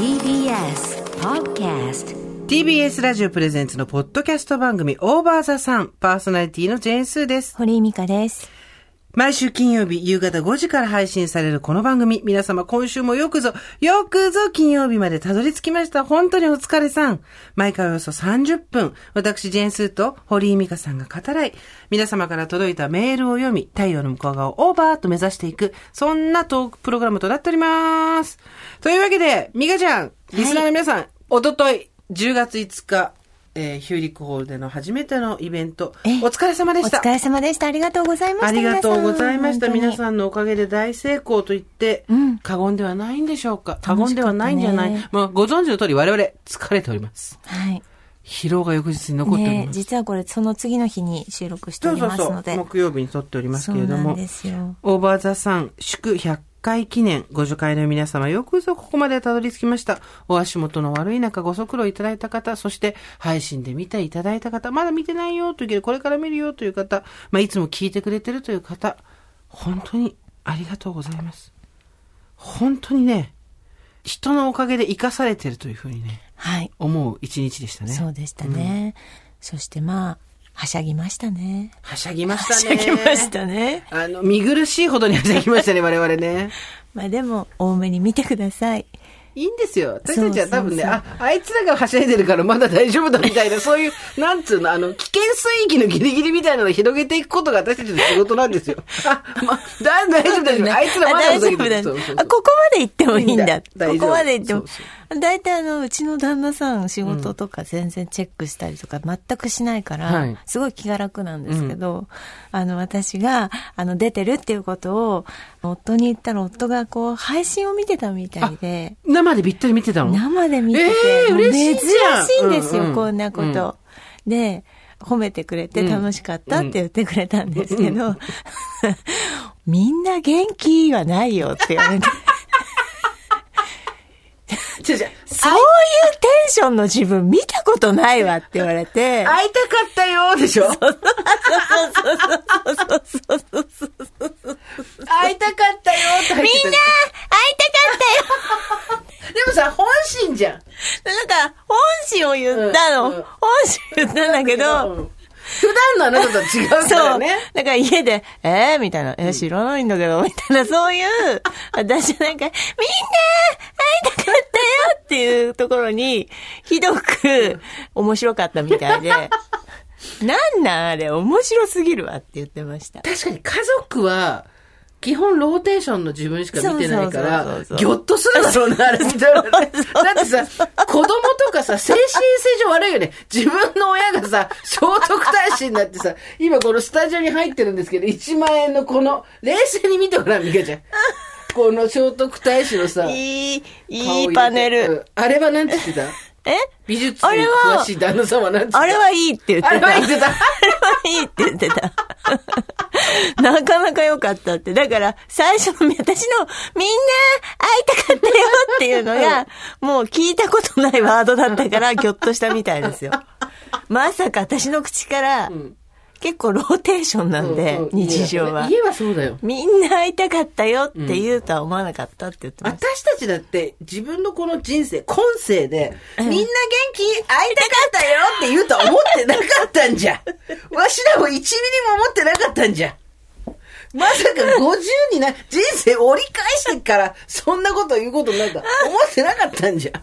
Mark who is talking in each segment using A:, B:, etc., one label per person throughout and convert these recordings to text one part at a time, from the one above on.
A: TBS Podcast
B: TBS ラジオプレゼンツのポッドキャスト番組オーバーザさんパーソナリティのジェーンスーです。
C: 堀井美香です。
B: 毎週金曜日夕方5時から配信されるこの番組、皆様今週もよくぞ、よくぞ金曜日までたどり着きました。本当にお疲れさん。毎回およそ30分、私ジェーンスーと堀井美香さんが語らい、皆様から届いたメールを読み、太陽の向こう側をオーバーと目指していく、そんなトークプログラムとなっております。というわけで、美香ちゃん、リスナーの皆さん、おととい、10月5日、えーヒューリックホールでの初めてのイベント、
C: え
B: お疲れ様でした。
C: お疲れ様でした。ありがとうございました。
B: ありがとうございました。皆
C: ん。
B: さんのおかげで大成功と言って、
C: うん
B: 過言ではないんでしょうか？過言ではないんじゃない。まあ、ご存知の通り我々疲れております。
C: はい。
B: 疲労が翌日に残っており
C: ね
B: ます。
C: 実はこれ、その次の日に収録しておりますので。
B: う。木曜日に撮っておりますけれども。オーバーザさん祝100回記念ご助会の皆様よくぞここまでたどり着きました。お足元の悪い中ご足労いただいた方、そして配信で見ていただいた方、まだ見てないよというけどこれから見るよという方、まあいつも聞いてくれてるという方、本当にありがとうございます。本当にね、人のおかげで生かされてるというふうにね、
C: はい。
B: 思う一日でしたね。
C: そうでしたね。そしてまあ、はしゃぎましたね。
B: はしゃぎまし
C: は
B: たね。
C: しゃぎましたね。
B: あの、見苦しいほどにはしゃぎましたね、我々ね。
C: まあでも、多めに見てください。
B: いいんですよ。私たちは多分ね、
C: そうそう
B: あ、あいつらがはしゃいでるからまだ大丈夫だみたいな、そういう、なんつうの、あの、危険水域のギリギリみたいなのを広げていくことが私たちの仕事なんですよ。あ、ま、だ、大丈夫大丈夫。あいつらまだ
C: あ大丈夫だ
B: そうそうそう
C: あ、ここまで行ってもいいんだ。ここまで行っても
B: そう。
C: 大体あの、うちの旦那さん仕事とか全然チェックしたりとか全くしないから、
B: はい。
C: すごい気が楽なんですけど、あの、私が、あの、出てるっていうことを、夫に言ったら夫がこう、配信を見てたみたいで、
B: 生でびったり見てたの？
C: 生で見てて、珍しいんですよ、こんなこと。で、褒めてくれて楽しかったって言ってくれたんですけど、みんな元気はないよって言われて、
B: 違う違う。
C: そういうテンションの自分見たことないわって言われて、
B: 会いたかったよでしょ？会いたかったよって
C: みんな会いたかったよ
B: でもさ、本心じゃん。
C: なんか、本心を言ったの。
B: うんうん
C: 本心言ったんだけど、
B: うん普段のあなたとは違うか
C: そう。
B: らね。
C: だから家で、えー、みたいな、えー、知らないんだけど、みたいな、そういう、私なんか、みんな会いたかったよっていうところに、ひどく面白かったみたいで、なんなんあれ、面白すぎるわって言ってました。
B: 確かに家族は、基本ローテーションの自分しか見てないからぎょっとするだろうな、あれ見たらね。だってさ、子供とかさ、精神性上悪いよね。自分の親がさ、聖徳太子になってさ、今このスタジオに入ってるんですけど、1万円のこの、冷静に見てごらん、ミカちゃん。この聖徳太子のさ、
C: いい、
B: 顔
C: いいパネ
B: うん
C: ル。
B: あれはなんて言ってた？
C: え？
B: 美術に
C: あれは
B: 詳しい旦那さんはなんて言ってた
C: あれはいいって言ってた。
B: あれは言ってた
C: あれはいいって言ってた。なかなか良かったって。だから、最初の、私の、みんな会いたかったよっていうのが、もう聞いたことないワードだったから、ぎょっとしたみたいですよ。まさか私の口から、
B: ん
C: 結構ローテーションなんで、
B: うんうん
C: 日常は。
B: 家はそうだよ。
C: みんな会いたかったよって言うとは思わなかったって言ってました。
B: 私たちだって自分のこの人生、今世で、みんな元気？会いたかったよって言うとは思ってなかったんじゃ。わしらも1ミリも思ってなかったんじゃ。まさか50にな、人生折り返してから、そんなこと言うことになるとは思ってなかったんじゃ。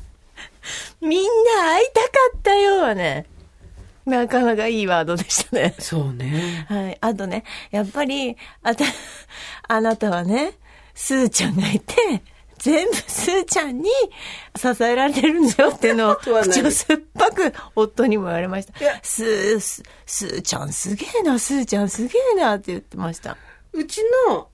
C: みんな会いたかったよはね、なかなかいいワードでしたね。
B: そうね。
C: はい。あとね、やっぱり、あた、あなたはね、スーちゃんがいて、全部スーちゃんに支えられてるんだよっていうのを、口を酸っぱく夫にも言われました
B: いや。
C: スー、ススーちゃんすげえな、スーちゃんすげえなって言ってました。
B: うちの、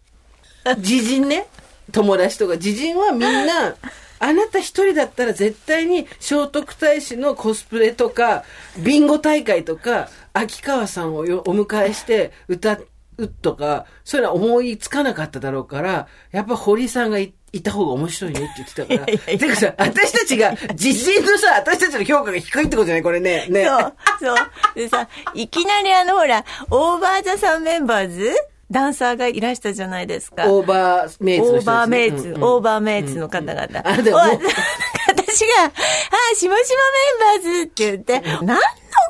B: 知人ね、友達とか知人はみんな、あなた一人だったら絶対に聖徳太子のコスプレとか、ビンゴ大会とか、秋川さんをよお迎えして歌うとか、そういうのは思いつかなかっただろうから、やっぱ堀井さんがいいた方が面白いねって言ってたから。てかさ、私たちが、知人のさ、私たちの評価が低いってことじゃない？これね。ね。
C: そう、そう。でさ、いきなりあの、ほら、オーバーザさんメンバーズダンサーがいらしたじゃないですか。
B: オーバーメイツの人
C: オーバーメイツ、
B: うんうん
C: オーバーメイツの方々。
B: あでももう
C: お私 私が、あ、しもしもメンバーズって言って、何の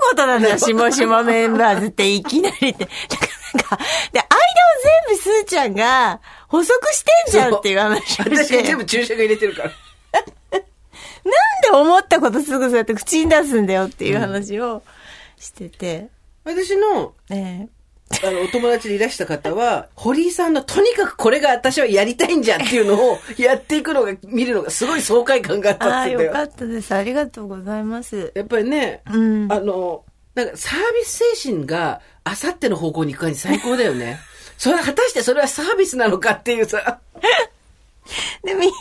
C: ことなんだよ、しもしもメンバーズっていきなりって。なんか、で、間を全部スーちゃんが補足してんじゃんっていう話をして。
B: 私が全部注釈入れてるから。
C: なんで思ったことすぐそうやって口に出すんだよっていう話をしてて。
B: 私の、
C: え
B: あの、お友達でいらした方は、堀井さんのとにかくこれが私はやりたいんじゃんっていうのをやっていくのが、見るのがすごい爽快感があったって言ってたよ。
C: よかったです。ありがとうございます。
B: やっぱりね、
C: うん
B: あの、なんかサービス精神があさっての方向に行く感じ最高だよね。それ、果たしてそれはサービスなのかっていうさ。
C: でみ、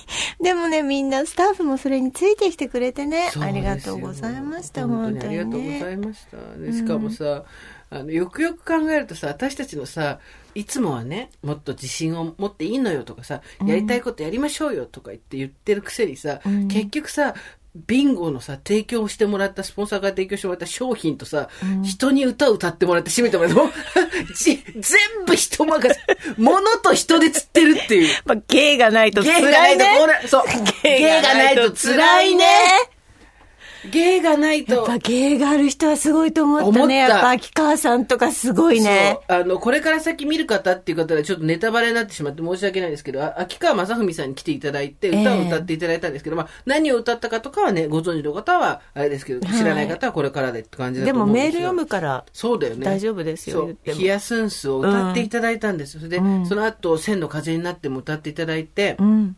C: でもね、みんなスタッフもそれについてきてくれてね。ありがとうございました、本当に、ね。
B: ありがとうございました。でしかもさ、あの、よくよく考えるとさ、私たちのさ、いつもはね、もっと自信を持っていいのよとかさ、やりたいことやりましょうよとか言って言ってるくせにさ、結局さ、ビンゴのさ、提供してもらった、スポンサーが提供してもらった商品とさ、人に歌を歌ってもらって締めてもらっても、じ全部人任せ。物と人で釣ってるっていう。
C: まあ、芸がないと辛
B: 芸がないい
C: ね。
B: と、そう。芸がないと辛いね。芸がないと。
C: やっぱ芸がある人はすごいと思ったね。
B: た
C: やっぱ秋川さんとかすごいね。
B: あの、これから先見る方っていう方でちょっとネタバレになってしまって申し訳ないですけど、あ秋川正文さんに来ていただいて、歌を歌っていただいたんですけど、まあ、何を歌ったかとかはね、ご存知の方は、あれですけど、知らない方はこれからでって感じだ
C: でも
B: と思うんですよ
C: メール読むから。
B: そうだよね。
C: 大丈夫ですよ
B: そうヒヤスンスを歌っていただいたんですよ。それで、その後、千の風になっても歌っていただいて、
C: うん。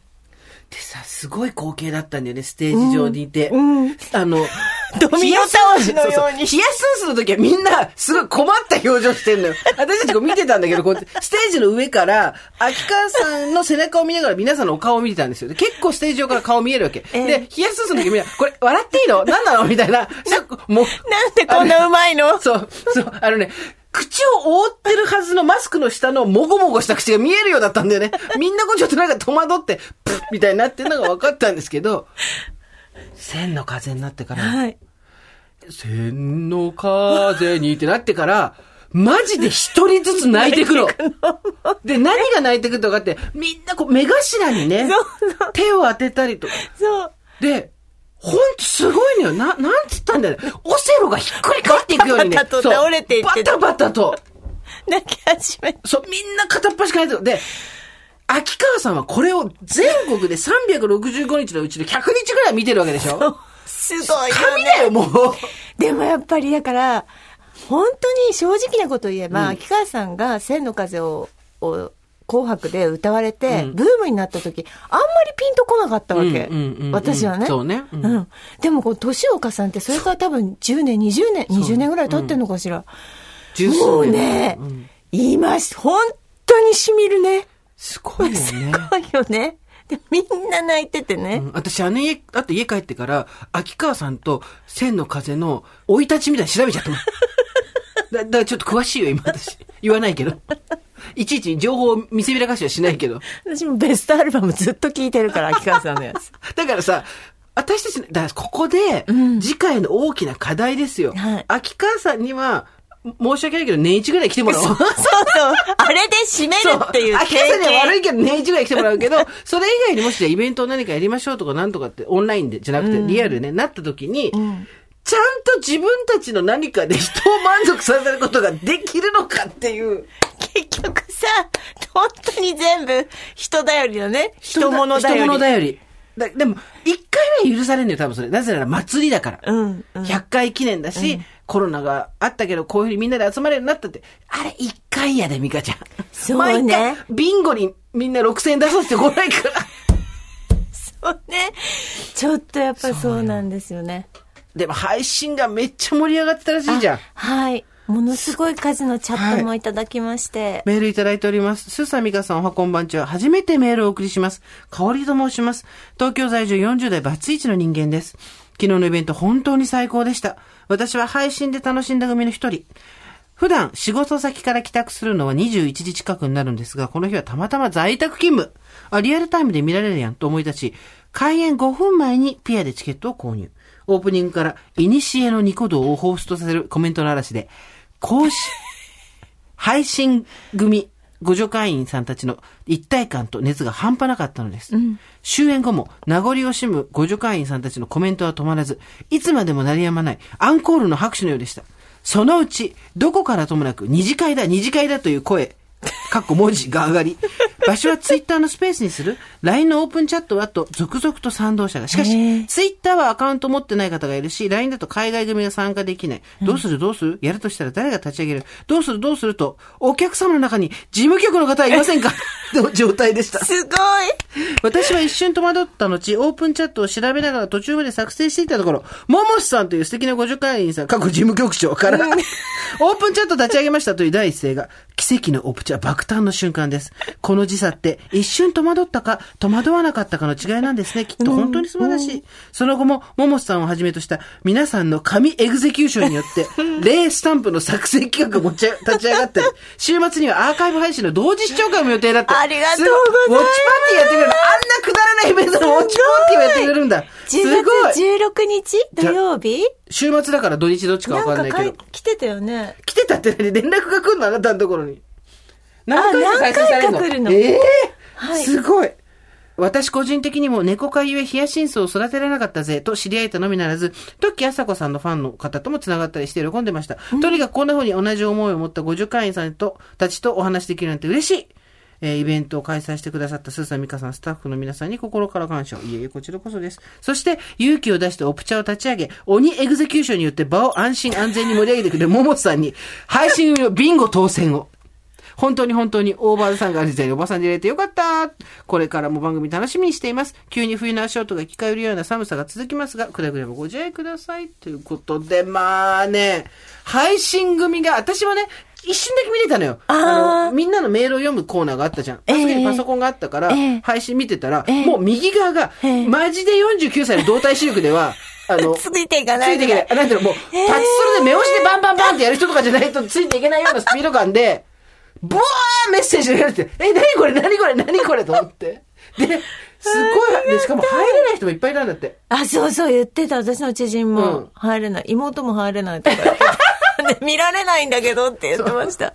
B: でさ、すごい光景だったんだよね、ステージ上にいて。
C: うん
B: あの、
C: ドミノ倒しのように
B: そうそうヒヤスンスの時はみんな、すごい困った表情してんのよ。私たちこう見てたんだけど、こうやってステージの上から、秋川さんの背中を見ながら皆さんのお顔を見てたんですよ。で結構ステージ上から顔見えるわけ。
C: ええ
B: で、ヒヤスンスの時みんな、これ、笑っていいの？何なの？みたいな。もう、
C: なんでこんなうまいの？
B: そう、そう、あのね、口を覆ってるはずのマスクの下のもごもごした口が見えるようだったんだよね。みんなこうちょっとなんか戸惑って、プッみたいになってるのが分かったんですけど、千の風になってから、
C: はい。
B: 千の風にってなってから、マジで一人ずつ泣いてくの。で、何が泣いてくるとかって、みんなこう目頭にね
C: そうそ、
B: 手を当てたりとか。
C: そう。
B: で、ほんとすごいのよ。な、なんつったんだよ。オセロがひっくり返っていくようにね。
C: バタバタと倒れていって
B: バタバタと。
C: 泣き始め
B: そう、みんな片っ端からやってるで、秋川さんはこれを全国で365日のうちで100日ぐらい見てるわけでしょ？
C: すごいよね。
B: 神だよ、もう。
C: でもやっぱりだから、本当に正直なこと言えば、秋川さんが千の風を、を紅白で歌われて、
B: うん
C: ブームになった時、あんまりピンとこなかったわけ。
B: うんうんうんうん
C: 私はね。
B: そうね
C: う。
B: うんん
C: でもこう、年を重ねて、それから多分10年、20年、20年ぐらい経ってんのかしら。
B: 十数年
C: もうね、
B: うん
C: 言います。本当に染みるね。
B: すごいよね。
C: すごいよね。で、みんな泣いててね。
B: うん私、あの家、あと家帰ってから、秋川さんと千の風の生い立ちみたいに調べちゃった。だだからちょっと詳しいよ、今私。言わないけど。いちいち情報を見せびらかしはしないけど。
C: 私もベストアルバムずっと聴いてるから、秋川さんのやつ。
B: だからさ、私たち、だここで、次回の大きな課題ですよ。
C: はい
B: 秋川さんには、申し訳ないけど、年一ぐらい来てもらおう。
C: そうそう。あれで締めるっていう
B: 秋川さんには悪い
C: 経
B: けど、年一ぐらい来てもらうけど、それ以外にもしイベントを何かやりましょうとかなんとかって、オンラインで、じゃなくて、リアルでね、なった時に、ちゃんと自分たちの何かで人を満足させることができるのかっていう。
C: 結局さ、本当に全部人頼りだね。人物頼り。
B: 人物頼り。だでも、一回は許されるのよ、多分それ。なぜなら祭りだから。
C: うんうん
B: 100回記念だし、コロナがあったけど、こういうふうにみんなで集まれるようになったって。あれ、一回やで、ミカちゃん。
C: そうね
B: 毎回、ビンゴにみんな6000円出させてこないから。
C: そうね。ちょっとやっぱりそうなんですよね。
B: でも配信がめっちゃ盛り上がってたらしいじゃん。
C: はい。ものすごい数のチャットもいただきまして。
B: メールいただいております。スーサミカさんおはこんばんちは。初めてメールをお送りします。香りと申します。東京在住40代バツイチの人間です。昨日のイベント本当に最高でした。私は配信で楽しんだ組の一人。普段仕事先から帰宅するのは21時近くになるんですが、この日はたまたま在宅勤務。あ、リアルタイムで見られるやんと思い立ち、開演5分前にピアでチケットを購入。オープニングから、イニシエのニコ動をホーストさせるコメントの嵐で、公式、配信組ご助会員さんたちの一体感と熱が半端なかったのです。終演後も名残惜しむご助会員さんたちのコメントは止まらず、いつまでも鳴りやまないアンコールの拍手のようでした。そのうち、どこからともなく二次会だ、二次会だという声、かっこ文字が上がり、場所はツイッターのスペースにする ?LINE のオープンチャットはと続々と賛同者が。しか
C: へ
B: し
C: ー、
B: ツイッターはアカウント持ってない方がいるし、LINE だと海外組が参加できない。どうする？どうする？やるとしたら誰が立ち上げる？どうする？どうすると、お客様の中に事務局の方はいませんか？の状態でした。
C: すごい
B: 私は一瞬戸惑った後、オープンチャットを調べながら途中まで作成していたところ、ももしさんという素敵なご助会員さん、過去事務局長から、オープンチャット立ち上げましたという第一声が、奇跡のオプチャ爆誕の瞬間です。この時差って、一瞬戸惑ったか、戸惑わなかったかの違いなんですね。きっと本当に素晴らしい。その後も、ももしさんをはじめとした皆さんの神エグゼキューションによって、例スタンプの作成企画が持ち立ち上がったり、週末にはアーカイブ配信の同時視聴会も予定だって。
C: ありがとうございます
B: ウォッチパーティーやってくれるのあんなくだらないイベントのウォッチパーティーをやってくれるんだ。す
C: 10
B: ごい
C: 月16日土曜日？
B: 週末だから土日どっちかわかんないけど。
C: 来てたよね。
B: 来てたって何？連絡が来るの？あなたのところに。何回か開催されるの？ええ
C: はい
B: すごい。私個人的にも猫飼いゆえヒヤシンスを育てられなかったぜと知り合えたのみならず、トッキー朝子さんのファンの方とも繋がったりして喜んでました。とにかくこんな風に同じ思いを持った互助会員さんと、たちとお話しできるなんて嬉しい。えーイベントを開催してくださったスーさん、ミカさん、スタッフの皆さんに心から感謝を。いえいえ、こちらこそです。そして、勇気を出してオプチャを立ち上げ、鬼 execution によって場を安心安全に盛り上げてくれるモモさんに、配信のビンゴ当選を。本当に本当に OVER THE SUN が時代におばさんで入れてよかったこれからも番組楽しみにしています。急に冬の足音が聞かれるような寒さが続きますが、くれぐれもご自愛ください。ということで、まあね、配信組が、私はね、一瞬だけ見れたのよ。
C: あー
B: の、みんなのメールを読むコーナーがあったじゃん。あそこにパソコンがあったから、
C: ええ
B: 配信見てたら、
C: ええ
B: もう右側が、
C: ええ
B: マジで49歳の動体視力では、あの、
C: ついていかない
B: ついていけない。なんていうの、もう、タッチするで目押しでバンバンバンってやる人とかじゃないとついていけないようなスピード感で、ブワーメッセージが出て、え、何これ何これ何これと思って。で、すごい、で、しかも入れない人もいっぱいいたんだって。
C: あ、そうそう言ってた。私の知人
B: うん
C: も入れない。妹も入れないとか。で見られないんだけどって言ってました。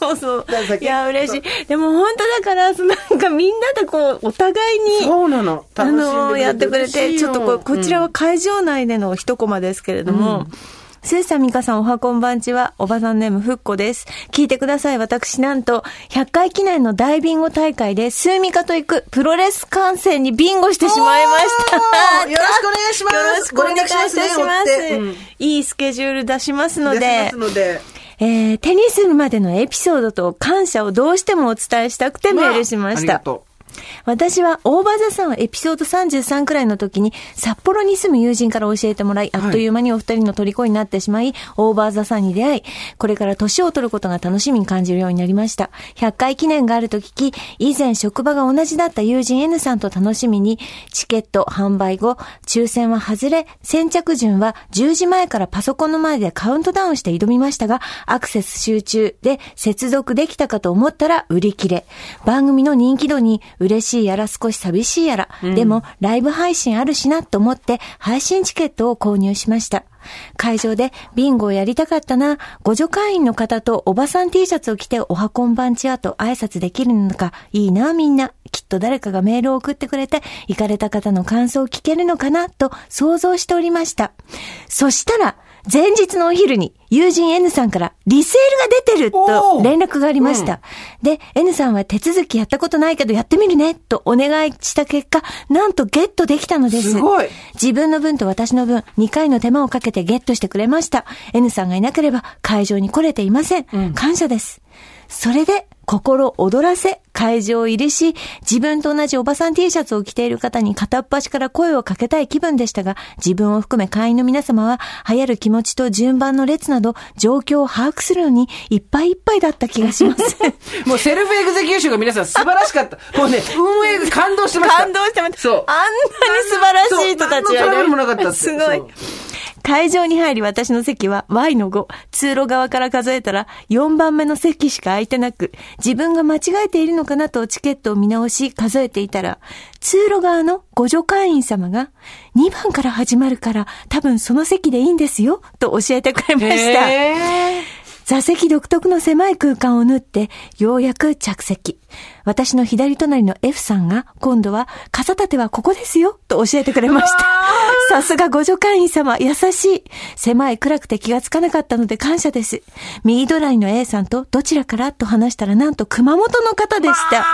C: そうそう。いや、嬉しい。でも本当だから、そのなんかみんなでこう、お互いに、
B: そうなの。
C: あのやってくれて、ちょっとこ、こちらは
B: は、
C: 会場内での一コマですけれども、スーさん、ミカさん、おはこんばんちは、おばさんネーム、ふっこです。聞いてください。私、なんと、100回記念の大ビンゴ大会で、スーミカと行くプロレス観戦にビンゴしてしまいました。
B: よろしくお願いします
C: よろしくお願いいたします。
B: ご連絡しますうん
C: いいスケジュール出しますの
B: 出し
C: で
B: ます、ので。
C: えー、テニスまでのエピソードと感謝をどうしてもお伝えしたくてメールしました。
B: ありがと
C: 私はオーバーザさんをエピソード33くらいの時に札幌に住む友人から教えてもらい、あっという間にお二人の虜になってしまい、オーバーザさんに出会い、これから年を取ることが楽しみに感じるようになりました。100回記念があると聞き、以前職場が同じだった友人 N さんと楽しみに、チケット販売後、抽選は外れ、先着順は10時前からパソコンの前でカウントダウンして挑みましたが、アクセス集中で接続できたかと思ったら売り切れ。番組の人気度に嬉しいやら少し寂しいやら、でもライブ配信あるしなと思って配信チケットを購入しました。会場でビンゴをやりたかったな、ご助会員の方とおばさん T シャツを着ておはこんばんちはと挨拶できるのか、いいなみんな。きっと誰かがメールを送ってくれて、行かれた方の感想を聞けるのかなと想像しておりました。そしたら、前日のお昼に友人 N さんからリセールが出てると連絡がありました。で、N さんは手続きやったことないけどやってみるねとお願いした結果、なんとゲットできたのです。
B: すごい
C: 自分の分と私の分、2回の手間をかけてゲットしてくれました。N さんがいなければ会場に来れていません。感謝です。それで、心躍らせ、会場入りし、自分と同じおばさん T シャツを着ている方に片っ端から声をかけたい気分でしたが、自分を含め会員の皆様は、逸る気持ちと順番の列など、状況を把握するのに、いっぱいいっぱいだった気がします。
B: う。もう self execution が皆さん素晴らしかった。もうね、運営が感動してました。
C: 感動してました。
B: そう
C: あんなに素晴らしい人たち
B: そう何のもなかったって
C: すごい。会場に入り私の席は Y の5。通路側から数えたら4番目の席しか空いてなく、自分が間違えているのかなとチケットを見直し数えていたら、通路側の互助会員様が2番から始まるから多分その席でいいんですよ、と教えてくれました。座席独特の狭い空間を縫って、ようやく着席。私の左隣の F さんが、今度は、傘立てはここですよ、と教えてくれました。さすがご助会員様、優しい。狭い暗くて気がつかなかったので感謝です。右隣の A さんと、どちらから？と話したら、なんと熊本の方でした。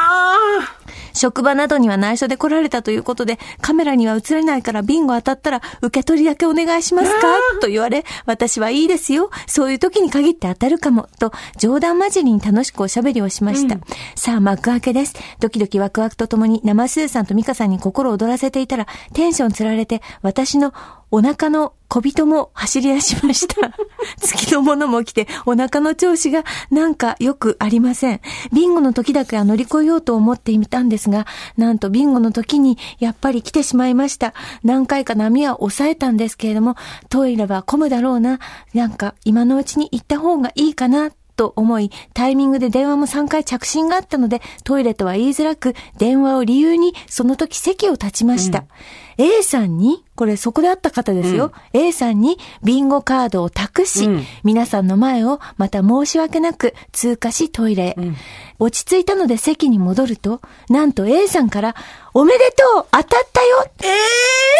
C: 職場などには内緒で来られたということで、カメラには映れないからビンゴ当たったら受け取りだけお願いしますか？と言われ、私はいいですよ。そういう時に限って当たるかも。と、冗談交じりに楽しくおしゃべりをしました。さあ、幕開けです。ドキドキワクワクとともに生スーさんとミカさんに心躍らせていたら、テンションつられて、私のお腹の小人も走り出しました。月のものも来て、お腹の調子がなんかよくありません。ビンゴの時だけは乗り越えようと思っていたんですが、なんとビンゴの時にやっぱり来てしまいました。何回か波は抑えたんですけれども、トイレは混むだろうな。なんか今のうちに行った方がいいかな。と思い、タイミングで電話も3回着信があったので、トイレとは言いづらく、電話を理由に、その時席を立ちました。A さんに、これそこで会った方ですよ。A さんにビンゴカードを託し、
B: うん。
C: 皆さんの前をまた申し訳なく通過しトイレへ。落ち着いたので席に戻ると、なんと A さんから、おめでとう当たったよ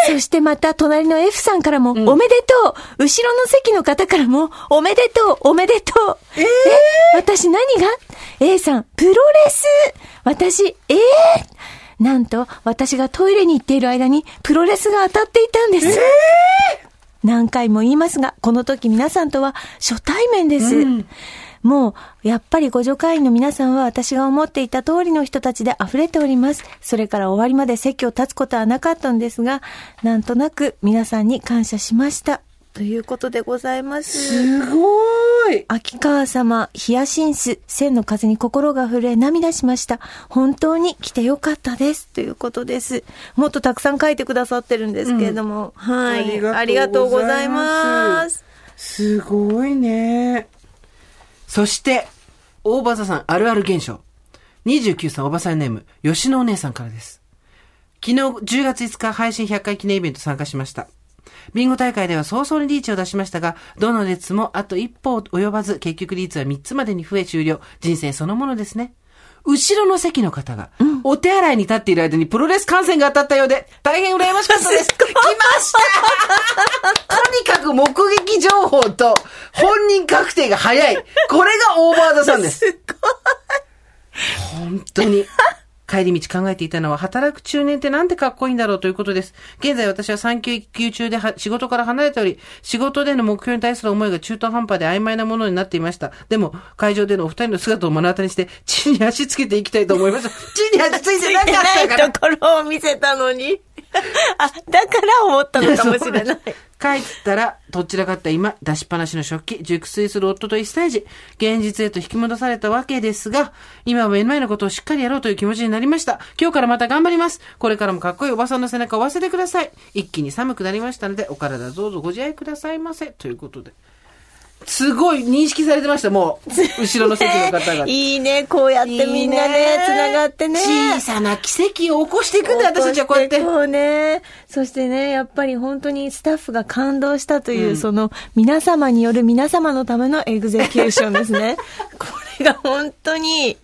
C: そしてまた隣の F さんからも、おめでとう。後ろの席の方からも、おめでとうおめでとう。え私何が ?A さん、プロレス。私、ええなんと、私がトイレに行っている間に、プロレスが当たっていたんです。何回も言いますが、この時皆さんとは初対面です。もう、やっぱりご助会員の皆さんは私が思っていた通りの人たちで溢れております。それから終わりまで席を立つことはなかったんですが、なんとなく皆さんに感謝しました。ということでございます。
B: すごい。
C: 秋川様、ヒヤシンス、千の風に心が震え涙しました。本当に来てよかったです。ということです。もっとたくさん書いてくださってるんですけれども。はい。ありがとうございます。
B: すごいね。そして、大場座さんあるある現象。29歳おばさんネーム、吉野お姉さんからです。昨日10月5日配信100回記念イベント参加しました。ビンゴ大会では早々にリーチを出しましたが、どの列もあと一歩及ばず、結局リーチは3つまでに増え終了。人生そのものですね。後ろの席の方が、お手洗いに立っている間にプロレス観戦が当たったようで、大変羨ましかったです。来ました とにかく目撃情報と本人確定が早い。これがオーバーザさんです。本当に。帰り道考えていたのは、働く中年ってなんてかっこいいんだろうということです。現在私は産休育休中で仕事から離れており、仕事での目標に対する思いが中途半端で曖昧なものになっていました。でも、会場でのお二人の姿を目の当たりにして、地に足つけていきたいと思いました。地に足ついてなかったから。
C: ところを見せたのに。あ、だから思ったのかもしれない。
B: 帰ったら、どちらかった今、出しっぱなしの食器、熟睡する夫と一歳児、現実へと引き戻されたわけですが、今は目の前のことをしっかりやろうという気持ちになりました。今日からまた頑張ります。これからもかっこいいおばさんの背中を忘れてください。一気に寒くなりましたので、お体どうぞご自愛くださいませ。ということで。すごい認識されてました、もう。後ろの席の方が。
C: いいね、こうやってみんなね、つながってね。
B: 小さな奇跡を起こしていくんだよ、私たちはこうやって。
C: こうね。そしてね、やっぱり本当にスタッフが感動したという、その皆様による皆様のためのエグゼキューションですね。これが本当に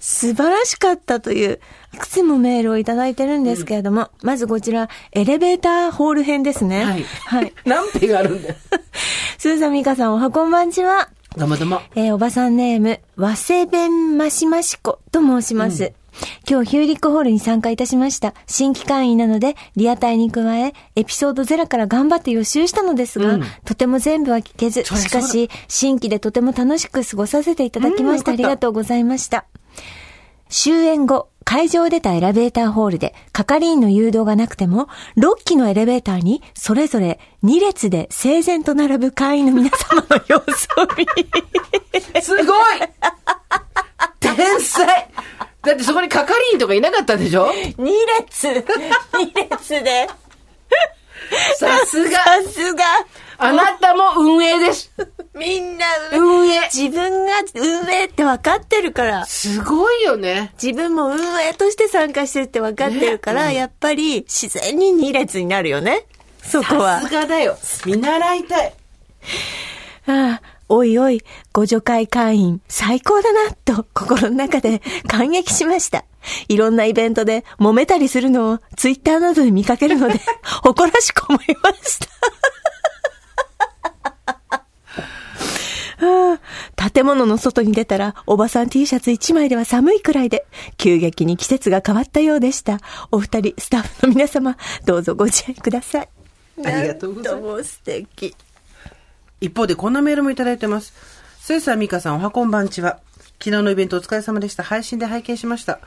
C: 素晴らしかったという、いくつもメールをいただいてるんですけれども、まずこちら、エレベーターホール編ですね。
B: はい。
C: はい。
B: 何ペがあるんだよ。
C: スーザミカさん、おはこんばんちは。
B: どうもどうも。
C: えーおばさんネーム、和製弁マシマシコと申します。今日ヒューリックホールに参加いたしました。新規会員なので、リアタイに加え、エピソードゼロから頑張って予習したのですが、
B: うん
C: とても全部は聞けず、しかし、新規でとても楽しく過ごさせていただきましたありがとうございました。終演後、会場を出たエレベーターホールで、係員の誘導がなくても、6機のエレベーターに、それぞれ2列で整然と並ぶ会員の皆様の様子を見、
B: すごい！天才！だってそこに係員とかいなかったでしょ
C: ？2列 !2 列で。
B: さすが！
C: さすが
B: あなたも運営です
C: みんな
B: 運営
C: 自分が運営って分かってるから。
B: すごいよね。
C: 自分も運営として参加してるって分かってるから、
B: ね
C: やっぱり自然に2列になるよね。そこは
B: さす。がだよ。見習いたい。
C: ああおいおい、ご助会会員、最高だな、と心の中で 感激しました。いろんなイベントで揉めたりするのをツイッターなどで見かけるので、誇らしく思いました。はあ建物の外に出たら、おばさん T シャツ1枚では寒いくらいで、急激に季節が変わったようでした。お二人、スタッフの皆様、どうぞご自愛ください。
B: ありがとうございます
C: も素敵。
B: 一方でこんなメールもいただいてます。スーサーミカさん、おはこんばんちは。昨日のイベントお疲れ様でした。配信で拝見しました。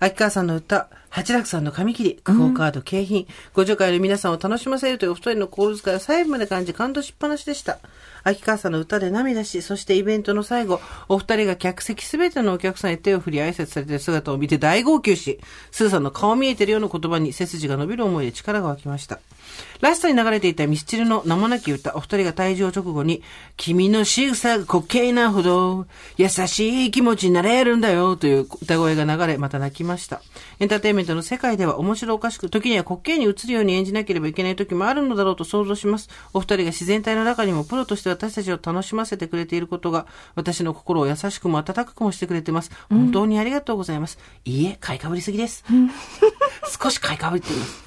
B: 秋川さんの歌、八楽さんの紙切り、区号カード、景品、ご助会の皆さんを楽しませるというお二人の心遣いを細部まで感じ感動しっぱなしでした。秋川さんの歌で涙し、そしてイベントの最後、お二人が客席すべてのお客さんへ手を振り挨拶されている姿を見て大号泣し、スーさんの顔見えてるような言葉に背筋が伸びる思いで力が湧きました。ラストに流れていたミスチルの名もなき歌、お二人が退場直後に、君の仕草が滑稽なほど、優しい気持ちになれるんだよ、という歌声が流れ、また泣きました。エンターテインメントの世界では面白おかしく、時には滑稽に映るように演じなければいけない時もあるのだろうと想像します。お二人が自然体の中にもプロとしては私たちを楽しませてくれていることが、私の心を優しくも温かくもしてくれてます。本当にありがとうございます。いいえ、買いかぶりすぎです。少し買いかぶりっています。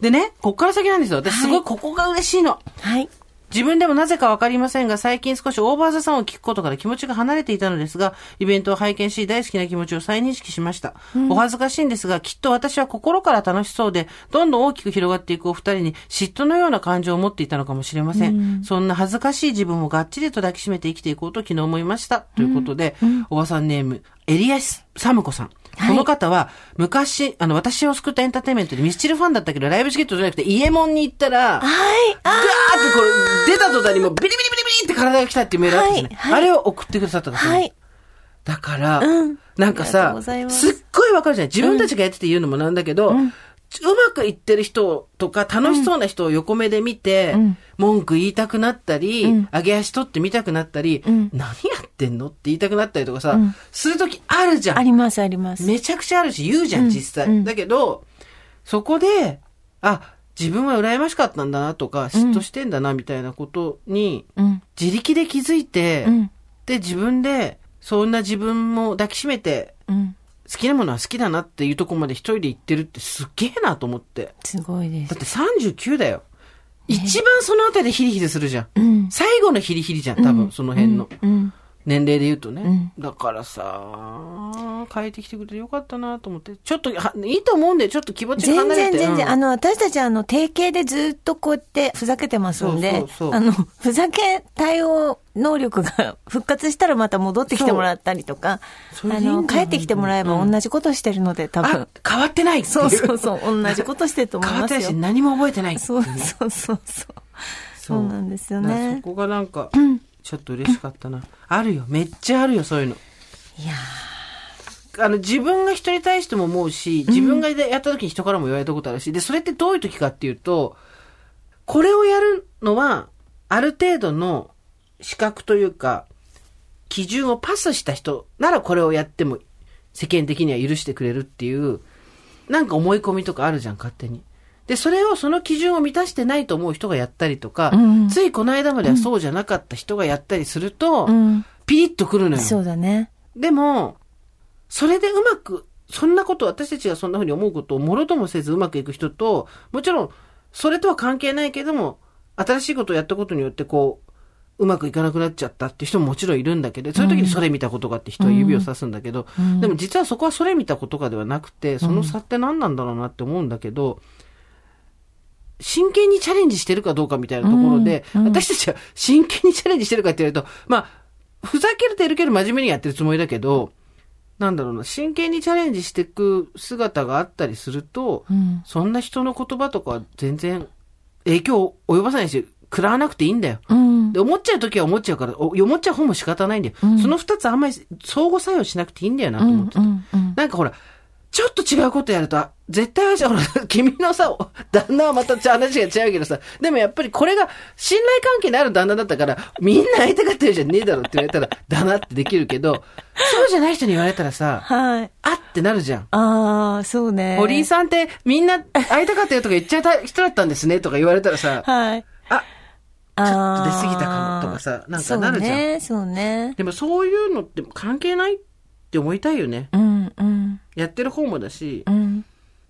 B: でね、こっから先なんですよ。私すごいここが嬉しいの。
C: はい。
B: 自分でもなぜかわかりませんが、最近少しオーバーザさんを聞くことから気持ちが離れていたのですが、イベントを拝見し、大好きな気持ちを再認識しました。お恥ずかしいんですが、きっと私は心から楽しそうで、どんどん大きく広がっていくお二人に嫉妬のような感情を持っていたのかもしれません。そんな恥ずかしい自分をがっちりと抱きしめて生きていこうと昨日思いました。ということで、おばさんネーム、エリアス・サムコさん。この方は、昔、あの、私を救ったエンターテインメントでミスチルファンだったけど、ライブチケットじゃなくて、イエモンに行ったら、
C: はい。
B: ガーってこれ、出た途端にもうビリビリビリビリって体が来たっていうメールあったんですね。
C: はいはい
B: あれを送ってくださった方
C: はい。
B: だから、
C: うん
B: なんかさ
C: す
B: すっごいわかるじゃない自分たちがやってて言うのもなんだけど、うまくいってる人とか楽しそうな人を横目で見て、
C: うん
B: 文句言いたくなったり、
C: うん
B: 上げ足取ってみたくなったり、
C: ん
B: 何やってんのって言いたくなったりとかさ、
C: うん
B: するときあるじゃん
C: あ。ります、あります。
B: めちゃくちゃあるし、言うじゃん、
C: うん
B: 実際。
C: うん
B: だけど、そこで、あ、自分は羨ましかったんだなとか、嫉妬してんだな、みたいなことに、
C: うん。
B: 自力で気づいて、
C: うん。
B: で、自分で、そんな自分も抱きしめて、
C: うん。
B: 好きなものは好きだなっていうところまで一人で行ってるってすっげえなと思って。
C: すごいです
B: だっ。て39だよ。一番そのあたりでヒリヒリするじゃん。
C: うん。
B: 最後のヒリヒリじゃん、多分、その辺の。
C: うん。
B: 年齢で言うとね。だからさ、変えてきてくれてよかったなと思って。ちょっと、はいいと思うんで、ちょっと気持ち離れて。
C: 然全然、
B: うん
C: あの、私たちあの、定型でずっとこうやってふざけてますんで、
B: そうそうそう
C: あの、ふざけ対応能力が 復活したらまた戻ってきてもらったりとか、あの、帰ってきてもらえば同じことしてるので、多
B: あ
C: 分。、
B: 変わってない
C: そうそうそう、同じことしてると思いますよ
B: 変わってないし、。何も覚えてない
C: そうそうそうそう。そうなんですよね
B: そ。こがなんか、ちょっと嬉しかったな。あるよ。めっちゃあるよ、そういうの。
C: いや
B: あの、自分が人に対しても思うし、自分がやった時に人からも言われたことあるし、で、それってどういう時かっていうと、これをやるのは、ある程度の資格というか、基準をパスした人ならこれをやっても世間的には許してくれるっていう、なんか思い込みとかあるじゃん、勝手に。で、それをその基準を満たしてないと思う人がやったりとか、
C: うん
B: ついこの間まではそうじゃなかった人がやったりすると、
C: うん。
B: ピリッとくるのよ。
C: そうだね。
B: でも、それでうまく、そんなこと、私たちがそんな風に思うことをもろともせずうまくいく人と、もちろん、それとは関係ないけども、新しいことをやったことによって、こう、うまくいかなくなっちゃったって人ももちろんいるんだけど、そういう時にそれ見たことがあって人は指をさすんだけど、
C: うん
B: でも実はそこはそれ見たことかではなくて、その差って何なんだろうなって思うんだけど、真剣にチャレンジしてるかどうかみたいなところで、
C: うんうん
B: 私たちは真剣にチャレンジしてるかって言われると、まあ、ふざけてるけど真面目にやってるつもりだけど、なんだろうな、真剣にチャレンジしていく姿があったりすると、
C: うん。
B: そんな人の言葉とかは全然影響を及ばさないし、食らわなくていいんだよ。
C: うん。
B: で、思っちゃうときは思っちゃうから、お思っちゃう方も仕方ないんだよ。
C: うん
B: その二つあんまり相互作用しなくていいんだよなと思ってた。
C: うんうん
B: なんかほら、ちょっと違うことやると、あ絶対ほら、君のさ、旦那はまた話が違うけどさ、でもやっぱりこれが信頼関係のある旦那だったから、みんな相手がってるじゃねえだろって言われたら、だなってできるけど、そうじゃない人に言われたらさ、
C: はい。
B: あってなるじゃん。
C: ああ、そうね。
B: 堀井さんってみんな会いたかったよとか言っちゃった人だったんですねとか言われたらさ、
C: はい。
B: あ、ちょっと出過ぎたかもとかさ、なんかなるじゃん。
C: そうね、そうね。
B: でもそういうのって関係ないって思いたいよね。
C: うん、うん、
B: やってる方もだし
C: う、ん、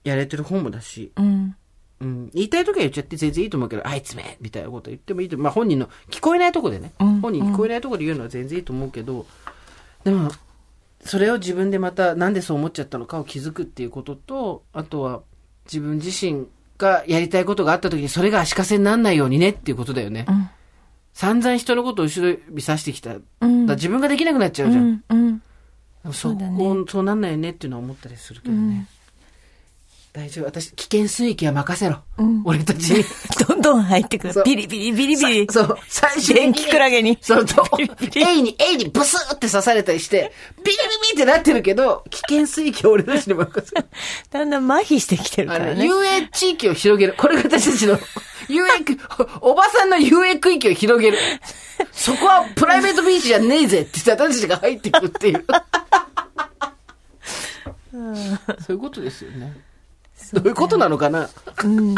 B: やれてる方もだし。
C: うん。
B: うん、言いたい時は言っちゃって全然いいと思うけど、あいつめみたいなこと言ってもいいと。まあ本人の聞こえないとこでね、
C: うん
B: 本人聞こえないとこで言うのは全然いいと思うけど、でも、それを自分でまたなんでそう思っちゃったのかを気づくっていうことと、あとは自分自身がやりたいことがあった時にそれが足かせにならないようにねっていうことだよね。
C: ん
B: 散々人のことを後ろ指さしてきた。
C: うん
B: ら自分ができなくなっちゃうじゃん。
C: うん、うん。
B: そ
C: そうだね
B: こそうなんないよねっていうのは思ったりするけどね。大丈夫。私、危険水域は任せろ。
C: うん
B: 俺たちに。
C: どんどん入ってくる。ビリビリビリビリ。
B: そう、最初
C: 電気クラゲに
B: そう、と、エイに、エイにブスーって刺されたりして、ビリビリってなってるけど、危険水域は俺たちに任せる。
C: だんだん麻痺してきてるからね。
B: 遊泳地域を広げる。これが私たちの、遊泳区、おばさんの遊泳区域を広げる。そこはプライベートビーチじゃねえぜって言って私たちが入ってくっていう。そういうことですよね。どういうことなのかな？
C: うん。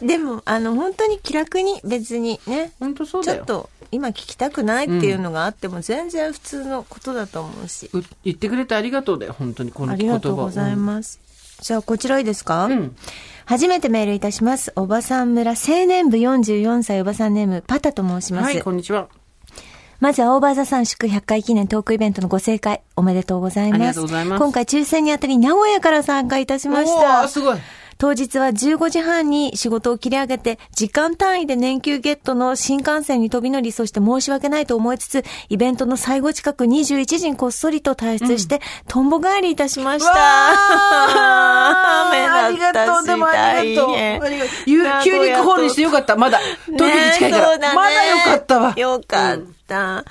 C: でも、あの、本当に気楽に別にね、
B: 本当そうだよ。
C: ちょっと今聞きたくないっていうのがあっても全然普通のことだと思うし。
B: う言ってくれてありがとうだよ、本当に、この
C: あ
B: 言葉
C: りがとうございます。じゃあ、こちらいいですか？
B: うん
C: 初めてメールいたします。おばさん村青年部44歳おばさんネーム、パタと申します。
B: はい、こんにちは。
C: まずはオーバーザさん祝100回記念トークイベントのご正解おめでとうございます。
B: ありがとうございます
C: 今回抽選にあたり名古屋から参加いたしました。
B: おーすごい。
C: 当日は15時半に仕事を切り上げて、時間単位で年休ゲットの新幹線に飛び乗り、そして申し訳ないと思いつつ、イベントの最後近く21時にこっそりと退出して、とんぼ帰りいたしました。
B: ありがとう、でもありがとう。ありがとう。ゆ急にホールにしてよかった、まだ。東京に近いから。
C: ね
B: まだよかったわ。
C: よかった。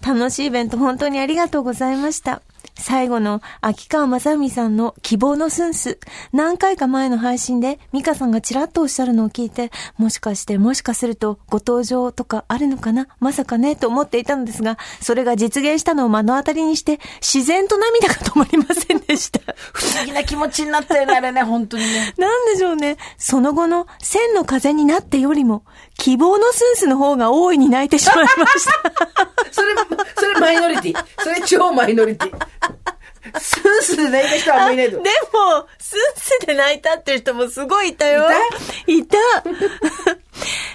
C: 楽しいイベント本当にありがとうございました。最後の秋川正美さんの希望のスンス。何回か前の配信でミカさんがちらっとおっしゃるのを聞いて、もしかしてもしかするとご登場とかあるのかな？まさかねと思っていたのですが、それが実現したのを目の当たりにして、自然と涙が止まりませんでした。
B: 不思議な気持ちになったよね、あれね、本当にね。
C: なんでしょうね。その後の千の風になってよりも、希望のスンスの方が大いに泣いてしまいました。
B: それ、それマイノリティ。それ超マイノリティ。スースで泣いた人はあんまりいないと
C: でも、スースで泣いたっていう人もすごいいたよ。いた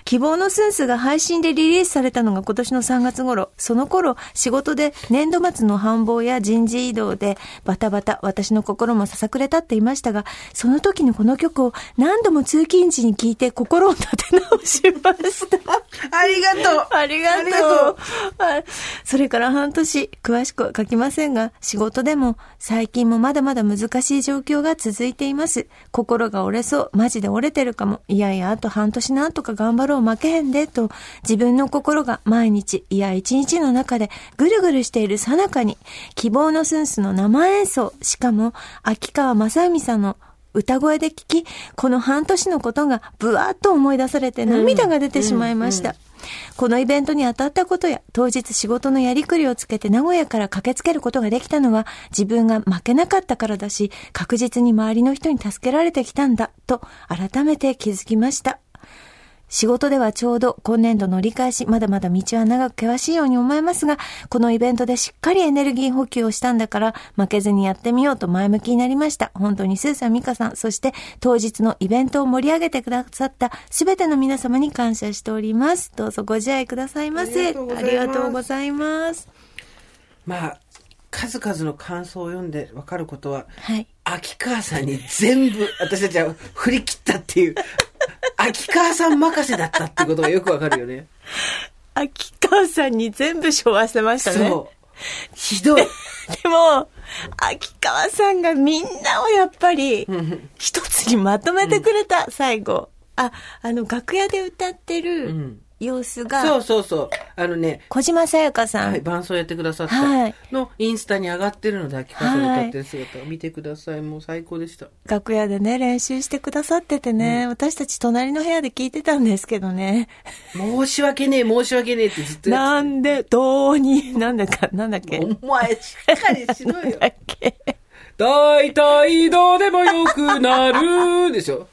C: 希望のスンスが配信でリリースされたのが今年の3月頃。その頃、仕事で年度末の繁忙や人事異動でバタバタ私の心もささくれ立っていましたが、その時にこの曲を何度も通勤時に聴いて心を立て直しました。
B: ありがとう。
C: ありがとう。
B: とう
C: はいそれから半年、詳しくは書きませんが、仕事でも最近もまだまだ難しい状況が続いています。心が折れそう、マジで折れてるかも。いやいや、あと半年なんとか頑張ろう、負けへんで、と、自分の心が毎日、いや一日の中でぐるぐるしている最中に、希望のスンスの生演奏、しかも、秋川正文さんの歌声で聞き、この半年のことがぶわっと思い出されて涙が出てしまいました。このイベントに当たったことや、当日仕事のやりくりをつけて名古屋から駆けつけることができたのは、自分が負けなかったからだし、確実に周りの人に助けられてきたんだ、と改めて気づきました。仕事ではちょうど今年度の折り返し、まだまだ道は長く険しいように思えますが、このイベントでしっかりエネルギー補給をしたんだから、負けずにやってみようと前向きになりました。本当にスーさん、ミカさん、そして当日のイベントを盛り上げてくださったすべての皆様に感謝しております。どうぞご自愛くださいませ。
B: ありがとうございます。
C: ま
B: あ、数々の感想を読んで分かることは、
C: はい。
B: 秋川さんに全部私たちは振り切ったっていう、秋川さん任せだったってことがよくわかるよね。
C: 秋川さんに全部背負わせましたね。
B: そう。ひどい。
C: でも、秋川さんがみんなをやっぱり、一つにまとめてくれた、最後。あ、あの、楽屋で歌って
B: う
C: る
B: ん
C: 様子
B: そう
C: が、
B: そうそう。あのね、
C: 小島さやかさん。
B: はい、伴奏やってくださった
C: はい
B: のインスタに上がってるので、秋川さんが歌ってる姿を見てください。もう最高でした。
C: 楽屋でね、練習してくださっててね、私たち隣の部屋で聞いてたんですけどね。
B: 申し訳ねえ、申し訳ねえってずっと
C: なんで、どうに、なんだか、なんだっけ？
B: てお前しっかりしろよ
C: だ。っけ？
B: 大体どうでもよくなるでしょ。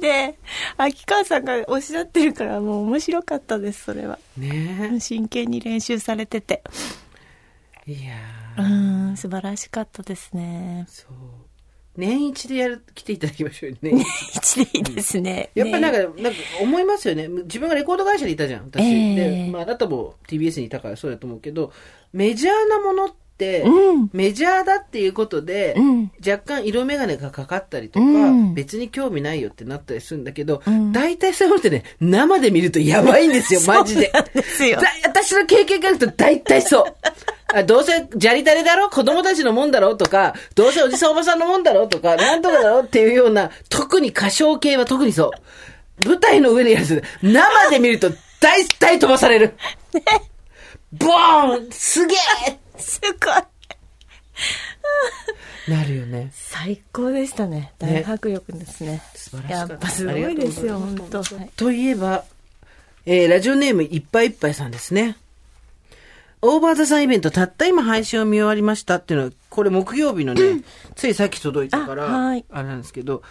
C: で、秋川さんがおっしゃってるからもう面白かったです、それは。
B: ね
C: 真剣に練習されてて。
B: え。いや
C: う
B: ー
C: ん、素晴らしかったですね。
B: そう。年一でやる、来ていただきましょうよね。
C: 一でいいですね。
B: やっぱりなん
C: ね
B: か、なんか思いますよね。自分がレコード会社にいたじゃん、私。
C: ええ
B: で、まあ、あなたも TBS にいたからそうだと思うけど、メジャーなものって、
C: うん
B: メジャーだっていうことで、
C: うん
B: 若干色眼鏡がかかったりとか、
C: うん
B: 別に興味ないよってなったりするんだけど、
C: ん
B: 大体そういうのってね、生で見るとやばいんですよ、マジで。
C: ですよ
B: だ私の経験から言うと大体そう。あどうせ、じゃりたれだろ？子供たちのもんだろとか、どうせおじさんおばさんのもんだろとか、なんとかだろっていうような、特に歌唱系は特にそう。舞台の上でやる生で見ると大体飛ばされる。ボーンすげえ
C: すごい。
B: なるよね。
C: 最高でしたね。大迫力ですね。
B: 素晴らしかった
C: やっぱすごいですよ、本当。はい
B: といえば、えー、ラジオネームいっぱいいっぱいさんですね。オーバーザさんイベント、たった今配信を見終わりましたっていうのは、これ木曜日のね、ついさっき届いたから、
C: あはい
B: あれなんですけど、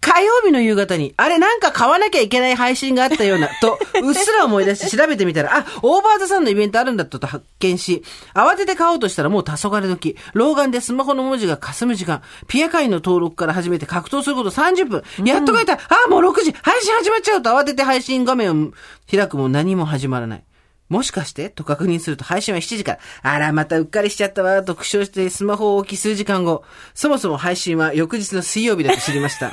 B: 火曜日の夕方に、あれなんか買わなきゃいけない配信があったような、と、うっすら思い出して調べてみたら、あ、オーバーザさんのイベントあるんだと発見し、慌てて買おうとしたらもう黄昏時、老眼でスマホの文字が霞む時間、ピア会の登録から始めて格闘すること30分、やっと書いたら、あ、もう6時、配信始まっちゃうと慌てて配信画面を開くも何も始まらない。もしかして？と確認すると配信は7時から。あら、またうっかりしちゃったわ、と苦笑してスマホを置き数時間後。そもそも配信は翌日の水曜日だと知りました。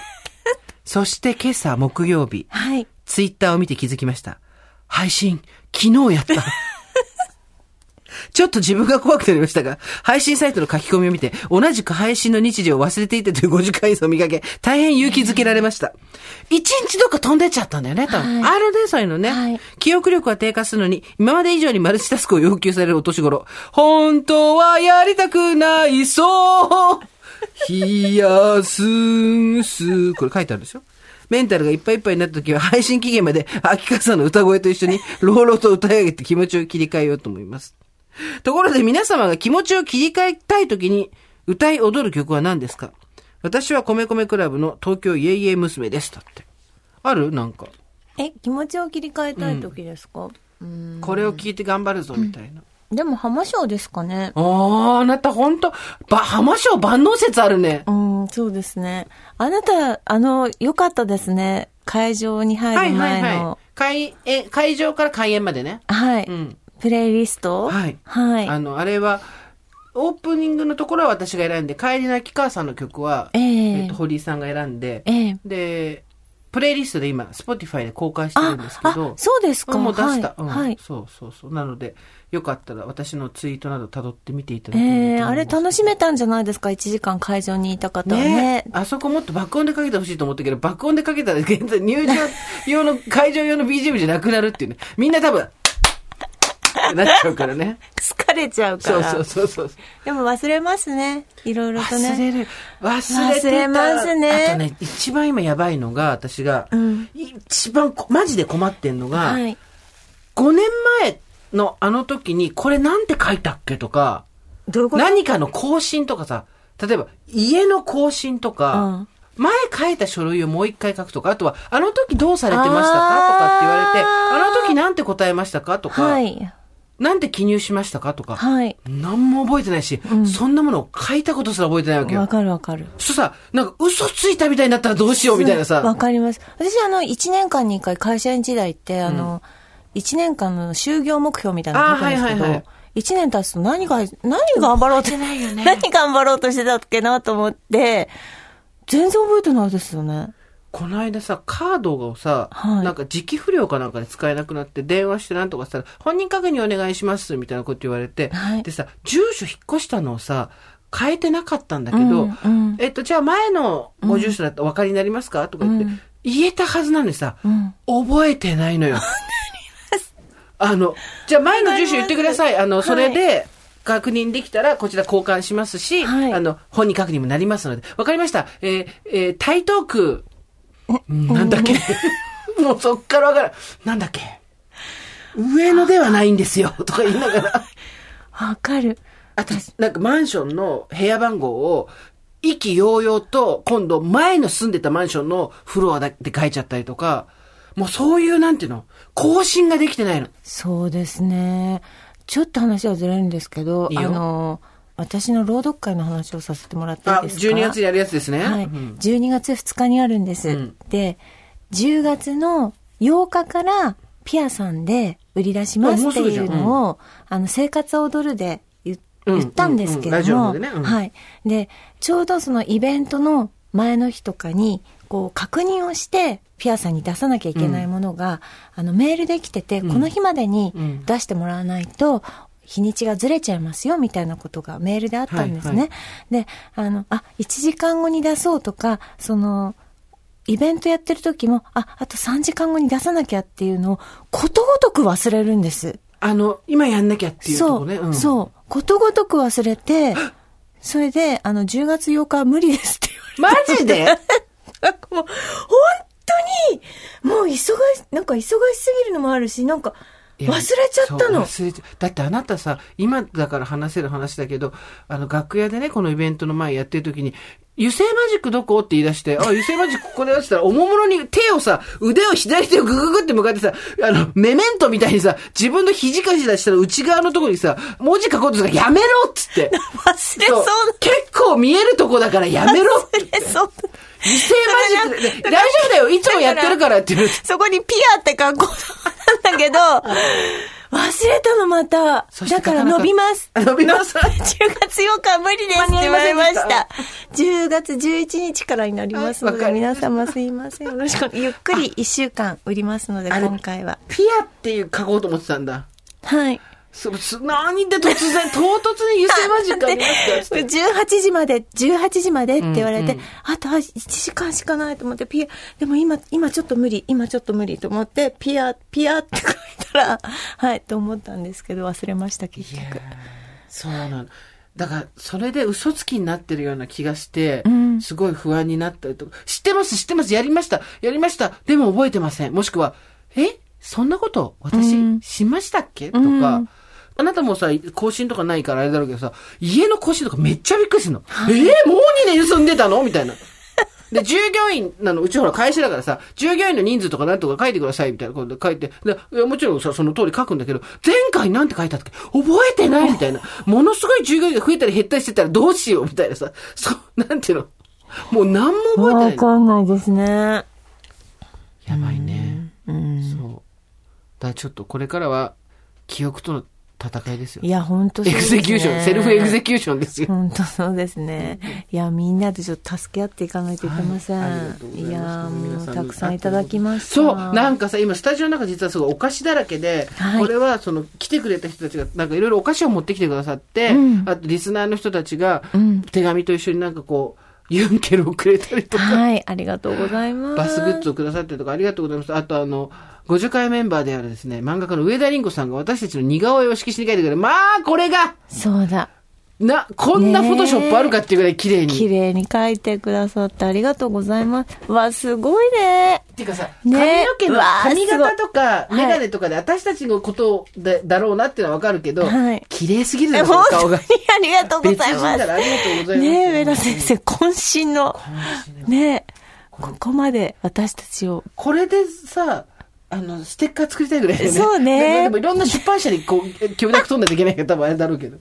B: そして今朝木曜日、
C: はい。
B: ツイッターを見て気づきました。配信、昨日やった。ちょっと自分が怖くなりましたが、配信サイトの書き込みを見て、同じく配信の日時を忘れていたという5時間以上を見かけ、大変勇気づけられました。一日どっか飛んでっちゃったんだよね、多分。
C: はい
B: あるね、そういうのね。
C: はい
B: 記憶力は低下するのに、今まで以上にマルチタスクを要求されるお年頃。本当はやりたくない、そう。冷やすんす。これ書いてあるでしょメンタルがいっぱいいっぱいになった時は配信期限まで秋川さんの歌声と一緒に朗々と歌い上げて気持ちを切り替えようと思います。ところで皆様が気持ちを切り替えたい時に歌い踊る曲は何ですか？私は米米クラブの東京イエイエイ娘です。だって。ある？なんか。
C: え、気持ちを切り替えたい時ですか、うん、
B: これを聞いて頑張るぞ、みたいな。
C: でも浜章ですかね。
B: ああ、あなたほんと、ば、浜章万能説あるね。
C: うん、そうですね。あなた、あの、良かったですね。会場に入る前の。
B: 会、え、会場から開演までね。
C: はい、
B: うん。
C: プレイリスト？
B: はい。
C: はい。
B: あの、あれは、オープニングのところは私が選んで、帰りの秋川さんの曲は、
C: ええ
B: えっと、堀井さんが選んで、
C: ええ
B: で、プレイリストで今、Spotify で公開してるんですけ
C: あ
B: ど、
C: そうですか
B: もう出した。うん
C: はいはい
B: そうそうそう。なので、よかったら私のツイートなど辿ってみていただけ。
C: ええあれ楽しめたんじゃないですか ?1 時間会場にいた方はね。
B: ねあそこもっと爆音でかけてほしいと思ったけど、爆音でかけたら現在入場用の、会場用の BGM じゃなくなるっていうね。みんな多分、なっちゃうからね。
C: 疲れちゃうから。
B: そうそうそうそう。
C: でも忘れますね。いろいろとね。
B: 忘れる。忘れ。
C: 忘れますね
B: あとね、一番今やばいのが、私が、
C: うん
B: 一番こマジで困ってんのが、
C: はい。
B: 5年前のあの時に、これなんて書いたっけとか、
C: どういうこと？
B: 何かの更新とかさ、例えば家の更新とか、
C: うん
B: 前書いた書類をもう一回書くとか、あとは、あの時どうされてましたかとかって言われて、
C: あ
B: の時なんて答えましたかとか、
C: はい。
B: なんて記入しましたか？とか、
C: はい。
B: 何も覚えてないし、そんなものを書いたことすら覚えてないわけよ
C: わ。かるわかる。
B: そしたらさ、なんか嘘ついたみたいになったらどうしようみたいな
C: わ
B: さ。
C: かります。私、あの、1年間に1回会社員時代って、あの、1年間の就業目標みたいなの書くんですけど
B: はいはいはい、
C: 1年経つと何が、何頑張ろうと、
B: ないよね
C: 何頑張ろうとしてたっけなと思って、全然覚えてないですよね。
B: この間さ、カードをさ、
C: はい。
B: なんか時期不良かなんかで使えなくなって電話してなんとかしたら、本人確認お願いしますみたいなこと言われて、
C: はい。
B: でさ、住所引っ越したのをさ、変えてなかったんだけど、
C: うんうん。
B: えっと、じゃあ前のご住所だったらお分かりになりますか？とか言って、
C: うん。
B: 言えたはずなのにさ、
C: うん。
B: 覚えてないのよ。あの、じゃあ前の住所言ってください。あの、それで、確認できたら、こちら交換しますし、
C: はい。
B: あの、本人確認もなりますので。わかりました。えーえー台東区、うんなんだっけ？もうそっからわからん。なんだっけ？上野ではないんですよ。とか言いながら。
C: わかる。
B: あと、なんかマンションの部屋番号を、意気揚々と、今度前の住んでたマンションのフロアで書いちゃったりとか、もうそういう、なんていうの、更新ができてないの。
C: そうですね。ちょっと話はずれるんですけど、
B: いいよ
C: あの、私の朗読会の話をさせてもらっていい
B: あ、
C: ですか
B: ？12月にやるやつですね。
C: はい。
B: うん
C: 12月2日にあるんです。
B: うん。
C: で、10月の8日からピアさんで売り出しますっていうのを、あの、生活を踊るで言ったんですけ
B: うんうんラジ
C: ども、
B: オの方でね。うん。
C: はい。で、ちょうどそのイベントの前の日とかに、こう、確認をして、ピアさんに出さなきゃいけないものが、あの、メールできてて、この日までに
B: うん。
C: 出してもらわないと、日にちがずれちゃいますよ、みたいなことがメールであったんですね。
B: はい
C: で、あの、あ、1時間後に出そうとか、その、イベントやってる時も、あ、あと3時間後に出さなきゃっていうのを、ことごとく忘れるんです。
B: あの、今やんなきゃっていうと
C: そう、
B: こね。ん
C: そう。ことごとく忘れて、それで、あの、10月8日は無理ですって言われて。
B: マジで？
C: もう、本当に、もう忙し、なんか忙しすぎるのもあるし、なんか、忘れちゃったの。
B: 忘れちゃだってあなたさ、今だから話せる話だけど、あの、楽屋でね、このイベントの前やってる時に、油性マジックどこ？って言い出して、あ、油性マジックここでやってたら、おもむろに手をさ、腕を左手をグググって向かってさ、あの、メメントみたいにさ、自分の肘かしらしたら内側のところにさ、文字書こうとするからやめろっつって。
C: 忘れそう
B: 結構見えるとこだからやめろって。
C: 忘れそう。
B: 油性マジックで、大丈夫だよ、いつもやってるからって。
C: そこにピアって格好なんだけど、忘れたのまた。だから伸びます。
B: あ 伸びます
C: 10月8日は無理ですって言われました。10月11日からになりますので、皆様すいません。よろしく。ゆっくり1週間売りますので、今回は。
B: ピアっていう書こうと思ってたんだ。
C: はい。
B: そす何で突然、唐突に油性マジックありますか
C: ？18時まで、18時までって言われて、
B: うんうん。
C: あとは1時間しかないと思って、ピア、でも今、今ちょっと無理、今ちょっと無理と思って、ピア、ピアって書いたら、はい、と思ったんですけど、忘れました、結局。
B: そうなの。だから、それで嘘つきになってるような気がして、
C: ん。
B: すごい不安になったりとか、知ってます、知ってます、やりました、やりました、でも覚えてません。もしくは、え？そんなこと私、
C: うん。
B: しましたっけ？とか、
C: うん
B: あなたもさ、更新とかないからあれだろうけどさ、家の更新とかめっちゃびっくりするの。えー、もう2年住んでたの？みたいな。で、従業員なの、うちほら会社だからさ、従業員の人数とかなんとか書いてくださいみたいなことで書いて、でいやもちろんさ、その通り書くんだけど、前回なんて書いたっけ？覚えてないみたいな。ものすごい従業員が増えたり減ったりしてたらどうしようみたいなさ、そう、なんていうの？もう何も覚えてないの。
C: かんないですね。
B: やばいね。
C: うん。
B: そう。だちょっとこれからは、記憶との戦いですよ
C: い。や、本当そう
B: エク
C: ですね。
B: execution、self execution ですよ。
C: 本当そうですね。いや、みんなでちょっと助け合っていかないといけません。
B: はいい
C: や、もうたくさんいただきました。
B: そう、なんかさ、今スタジオの中実はすごいお菓子だらけで、
C: はい
B: これはその来てくれた人たちがなんかいろいろお菓子を持ってきてくださって、
C: うん
B: あとリスナーの人たちが
C: うん
B: 手紙と一緒になんかこう、ユンケルをくれたりとか、
C: はい、ありがとうございます。
B: バスグッズをくださったりとかありがとうございます。あとあの、50回メンバーであるですね、漫画家の上田凛子さんが私たちの似顔絵を色紙に書いてくれて、まあ、これが、
C: そうだ。
B: な、こんなフォトショップあるかっていうぐらい綺麗に。
C: 綺麗に書いてくださってありがとうございます。わ、すごいね。
B: っていうかさ、
C: ね
B: 髪の毛の髪型とか、メガネとかで私たちのことだだろうなっていうのはわかるけど、
C: はい
B: 綺麗すぎるのよ、顔が。
C: ありがとうございます。
B: だらありがとうございます。
C: ねえ、上田先生、渾身の、ねえ、ここまで私たちを、
B: これでさ、あの、ステッカー作りたいぐらいね。
C: そうね
B: ででもいろんな出版社にこう、許諾取んないといけないから多分あれだろうけど。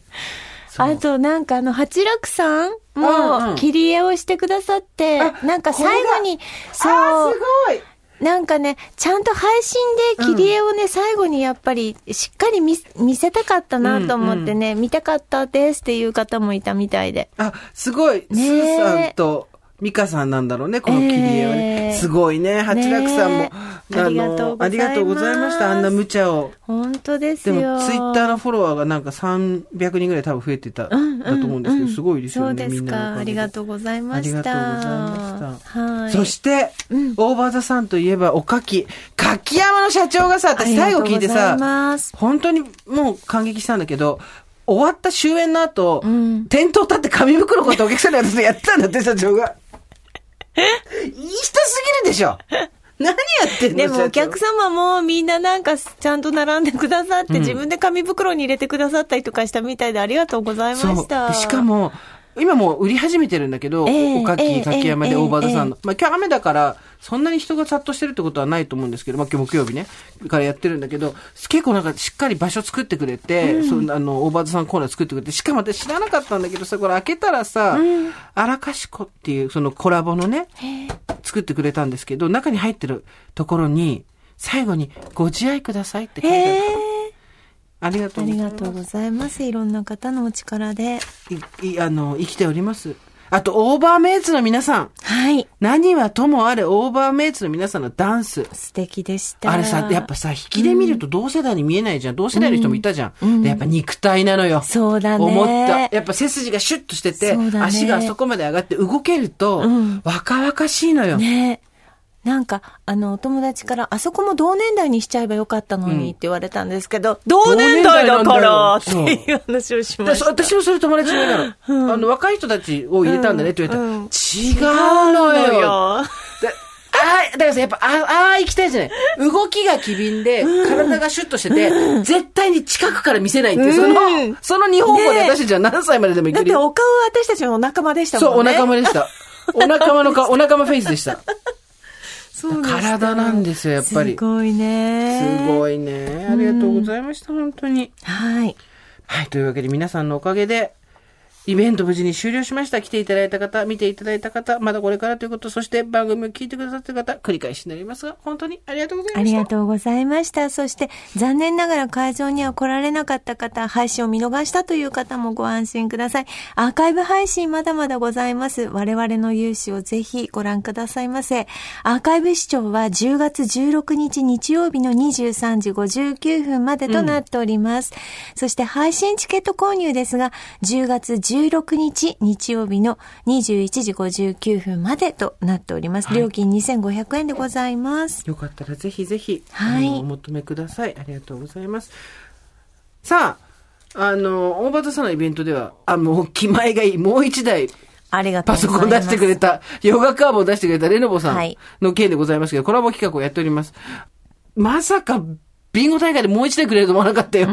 C: あとなんかあの、八楽さん
B: うんうん。
C: も切り絵をしてくださって、
B: あ
C: なんか最後に、
B: あ
C: そ
B: ー、
C: う
B: す、ごい。
C: なんかね、ちゃんと配信で切り絵をね、最後にやっぱりしっかり見見せたかったなと思ってね、見たかったですっていう方もいたみたいで。
B: あ、すごい。ス
C: ねえ
B: ーさんと、ミカさんなんだろうね、この切り絵はね。
C: ええ
B: すごいね。八楽さんも、
C: ありがとうございます
B: ありがとうございました。あんな無茶を。
C: 本当です
B: で
C: よ。
B: も、ツイッターのフォロワーがなんか300人ぐらい多分増えてた、だと思うんですけど、すごいですよね、
C: そうですか。
B: みんなのおかげで
C: ありがとうございました。
B: ありがとうございました
C: はい。
B: そして、
C: うん
B: オーバーザさんといえば、おかき。かき山の社長がさ、私最後聞いてさ、本当にもう感激したんだけど、終わった終演の後、
C: うん
B: 店頭立って紙袋買ってお客さんにやってたんだって、社長が。いい人すぎるでしょ。何やってんの
C: でもお客様もみんななんかちゃんと並んでくださって、
B: うん。
C: 自分で紙袋に入れてくださったりとかしたみたいでありがとうございま
B: そう。
C: した。
B: でしか、も、今もう売り始めてるんだけど、
C: ええ
B: おかき、山で
C: ええ
B: 大場田さんの。まあ今日雨だから、そんなに人が殺到してるってことはないと思うんですけど、まあ今日木曜日ね、からやってるんだけど、結構なんかしっかり場所作ってくれて、そんなあの、大場田さんコーナー作ってくれて、しかも私知らなかったんだけどさ、これ開けたらさ、荒賢っていうそのコラボのね、作ってくれたんですけど、中に入ってるところに、最後にご自愛くださいって書いてある。ありがと
C: あ
B: うございます。
C: りがとうございます。いろんな方のお力で。
B: い、い、あの、生きております。あと、オーバーメイツの皆さん。
C: はい。
B: 何はともあれ、オーバーメイツの皆さんのダンス。
C: 素敵でした。
B: あれさ、やっぱさ、引きで見ると同世代に見えないじゃん。同世代の人もいたじゃん。でやっぱ肉体なのよ。
C: そうだね
B: 思った。やっぱ背筋がシュッとしてて、
C: ね
B: 足があそこまで上がって動けると、
C: うん
B: 若々しいのよ。
C: ねなんか、あの、お友達から、あそこも同年代にしちゃえばよかったのにって言われたんですけど、同年代だからっていう話をしま
B: だ
C: した。
B: 私もそれ友達に言うの。あの、若い人たちを入れたんだねって言われたら、
C: うんうん
B: 違うのよ。だああ、だからさ、やっぱ、あああ、行きたいじゃない。動きが機敏で、体がシュッとしてて、絶対に近くから見せないっていう、その、
C: うん
B: その日本語で私たちは何歳まででもい
C: だって
B: けるよ。
C: お顔は私たちのお仲間でしたもんね。
B: そう、お仲間でした。お仲間の顔、お仲間フェイスでした。
C: そう
B: 体なんですよ、やっぱり。
C: すごいね。
B: すごいね。ありがとうございました、本当に。
C: はい。
B: はい、というわけで皆さんのおかげで、イベント無事に終了しました。来ていただいた方、見ていただいた方、まだこれからということ、そして番組を聞いてくださっている方、繰り返しになりますが、本当にありがとうございました。
C: ありがとうございました。そして、残念ながら会場には来られなかった方、配信を見逃したという方もご安心ください。アーカイブ配信まだまだございます。我々の勇姿をぜひご覧くださいませ。アーカイブ視聴は10月16日日曜日の23時59分までとなっております。そして配信チケット購入ですが、10月16日日曜日の21時59分までとなっております。料金2500円でございます。
B: よかったらぜひぜひ、
C: はい
B: お求めください。ありがとうございます。さあ、あの、大場さんのイベントでは、あ、もう気前がいい。もう一台、
C: ありがとう
B: パ
C: ございます。
B: ソコン出してくれた、ヨガカーボを出してくれたレノボさん
C: はい
B: の件でございますけど、コラボ企画をやっております。まさか、ビンゴ大会でもう一台くれると思わなかったよ。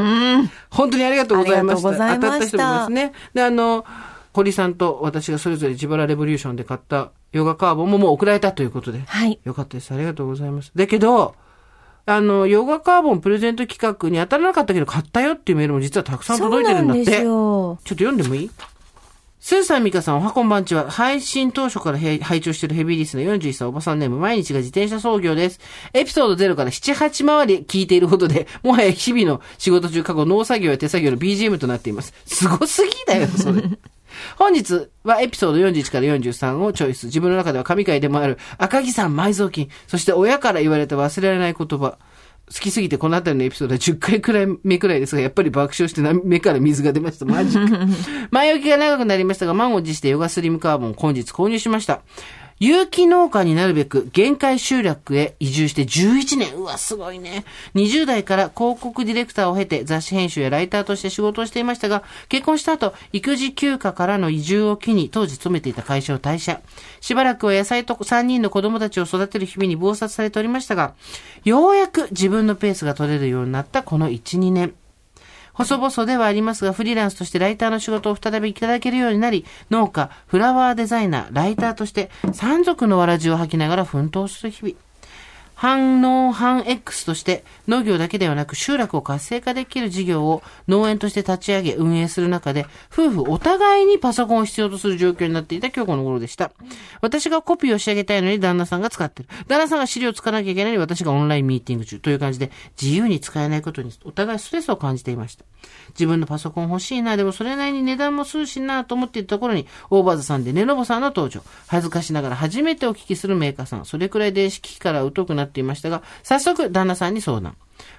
B: 本当にありがとうございました。
C: ありがとうございました
B: 当たった人もいますね。で、あの、堀さんと私がそれぞれ自腹レボリューションで買ったヨガカーボももう送られたということで。
C: はい。
B: よかったです。ありがとうございます。だけど、あの、ヨガカーボンプレゼント企画に当たらなかったけど買ったよっていうメールも実はたくさん届いてるんだって。
C: そうなんです
B: ちょっ
C: よ。
B: と読んでもいい？スーさん、ミカさん、おはこんばんちは。配信当初からへ拝聴しているヘビーリスナー41歳おばさんネーム、毎日が自転車操業です。エピソード0から7、8回り聞いていることで、もはや日々の仕事中過去農作業や手作業の BGM となっています。すごすぎだよ、それ。本日はエピソード41から43をチョイス。自分の中では神回でもある赤木さん埋蔵金。そして親から言われた忘れられない言葉。好きすぎてこの辺りのエピソードは10回くらい目くらいですが、やっぱり爆笑してな目から水が出ました。マジか。前置きが長くなりましたが、満を持してヨガスリムカーボンを本日購入しました。有機農家になるべく限界集落へ移住して11年。うわ、すごいね。20代から広告ディレクターを経て雑誌編集やライターとして仕事をしていましたが、結婚した後、育児休暇からの移住を機に当時勤めていた会社を退社。しばらくは野菜と3人の子供たちを育てる日々に忙殺されておりましたが、ようやく自分のペースが取れるようになったこの1、2年。細々ではありますが、フリーランスとしてライターの仕事を再びいただけるようになり、農家、フラワーデザイナー、ライターとして、山賊のわらじを履きながら奮闘する日々。反農反 X として農業だけではなく集落を活性化できる事業を農園として立ち上げ運営する中で夫婦お互いにパソコンを必要とする状況になっていた今日この頃でした。私がコピーを仕上げたいのに旦那さんが使ってる。旦那さんが資料を使わなきゃいけないのに私がオンラインミーティング中という感じで自由に使えないことにお互いストレスを感じていました。自分のパソコン欲しいな、でもそれなりに値段もするしなと思っていたところにオーバーズさんでネノボさんの登場。恥ずかしながら初めてお聞きするメーカーさん。それくらい電子機器から疎くなっていましたが、早速旦那さんに相談。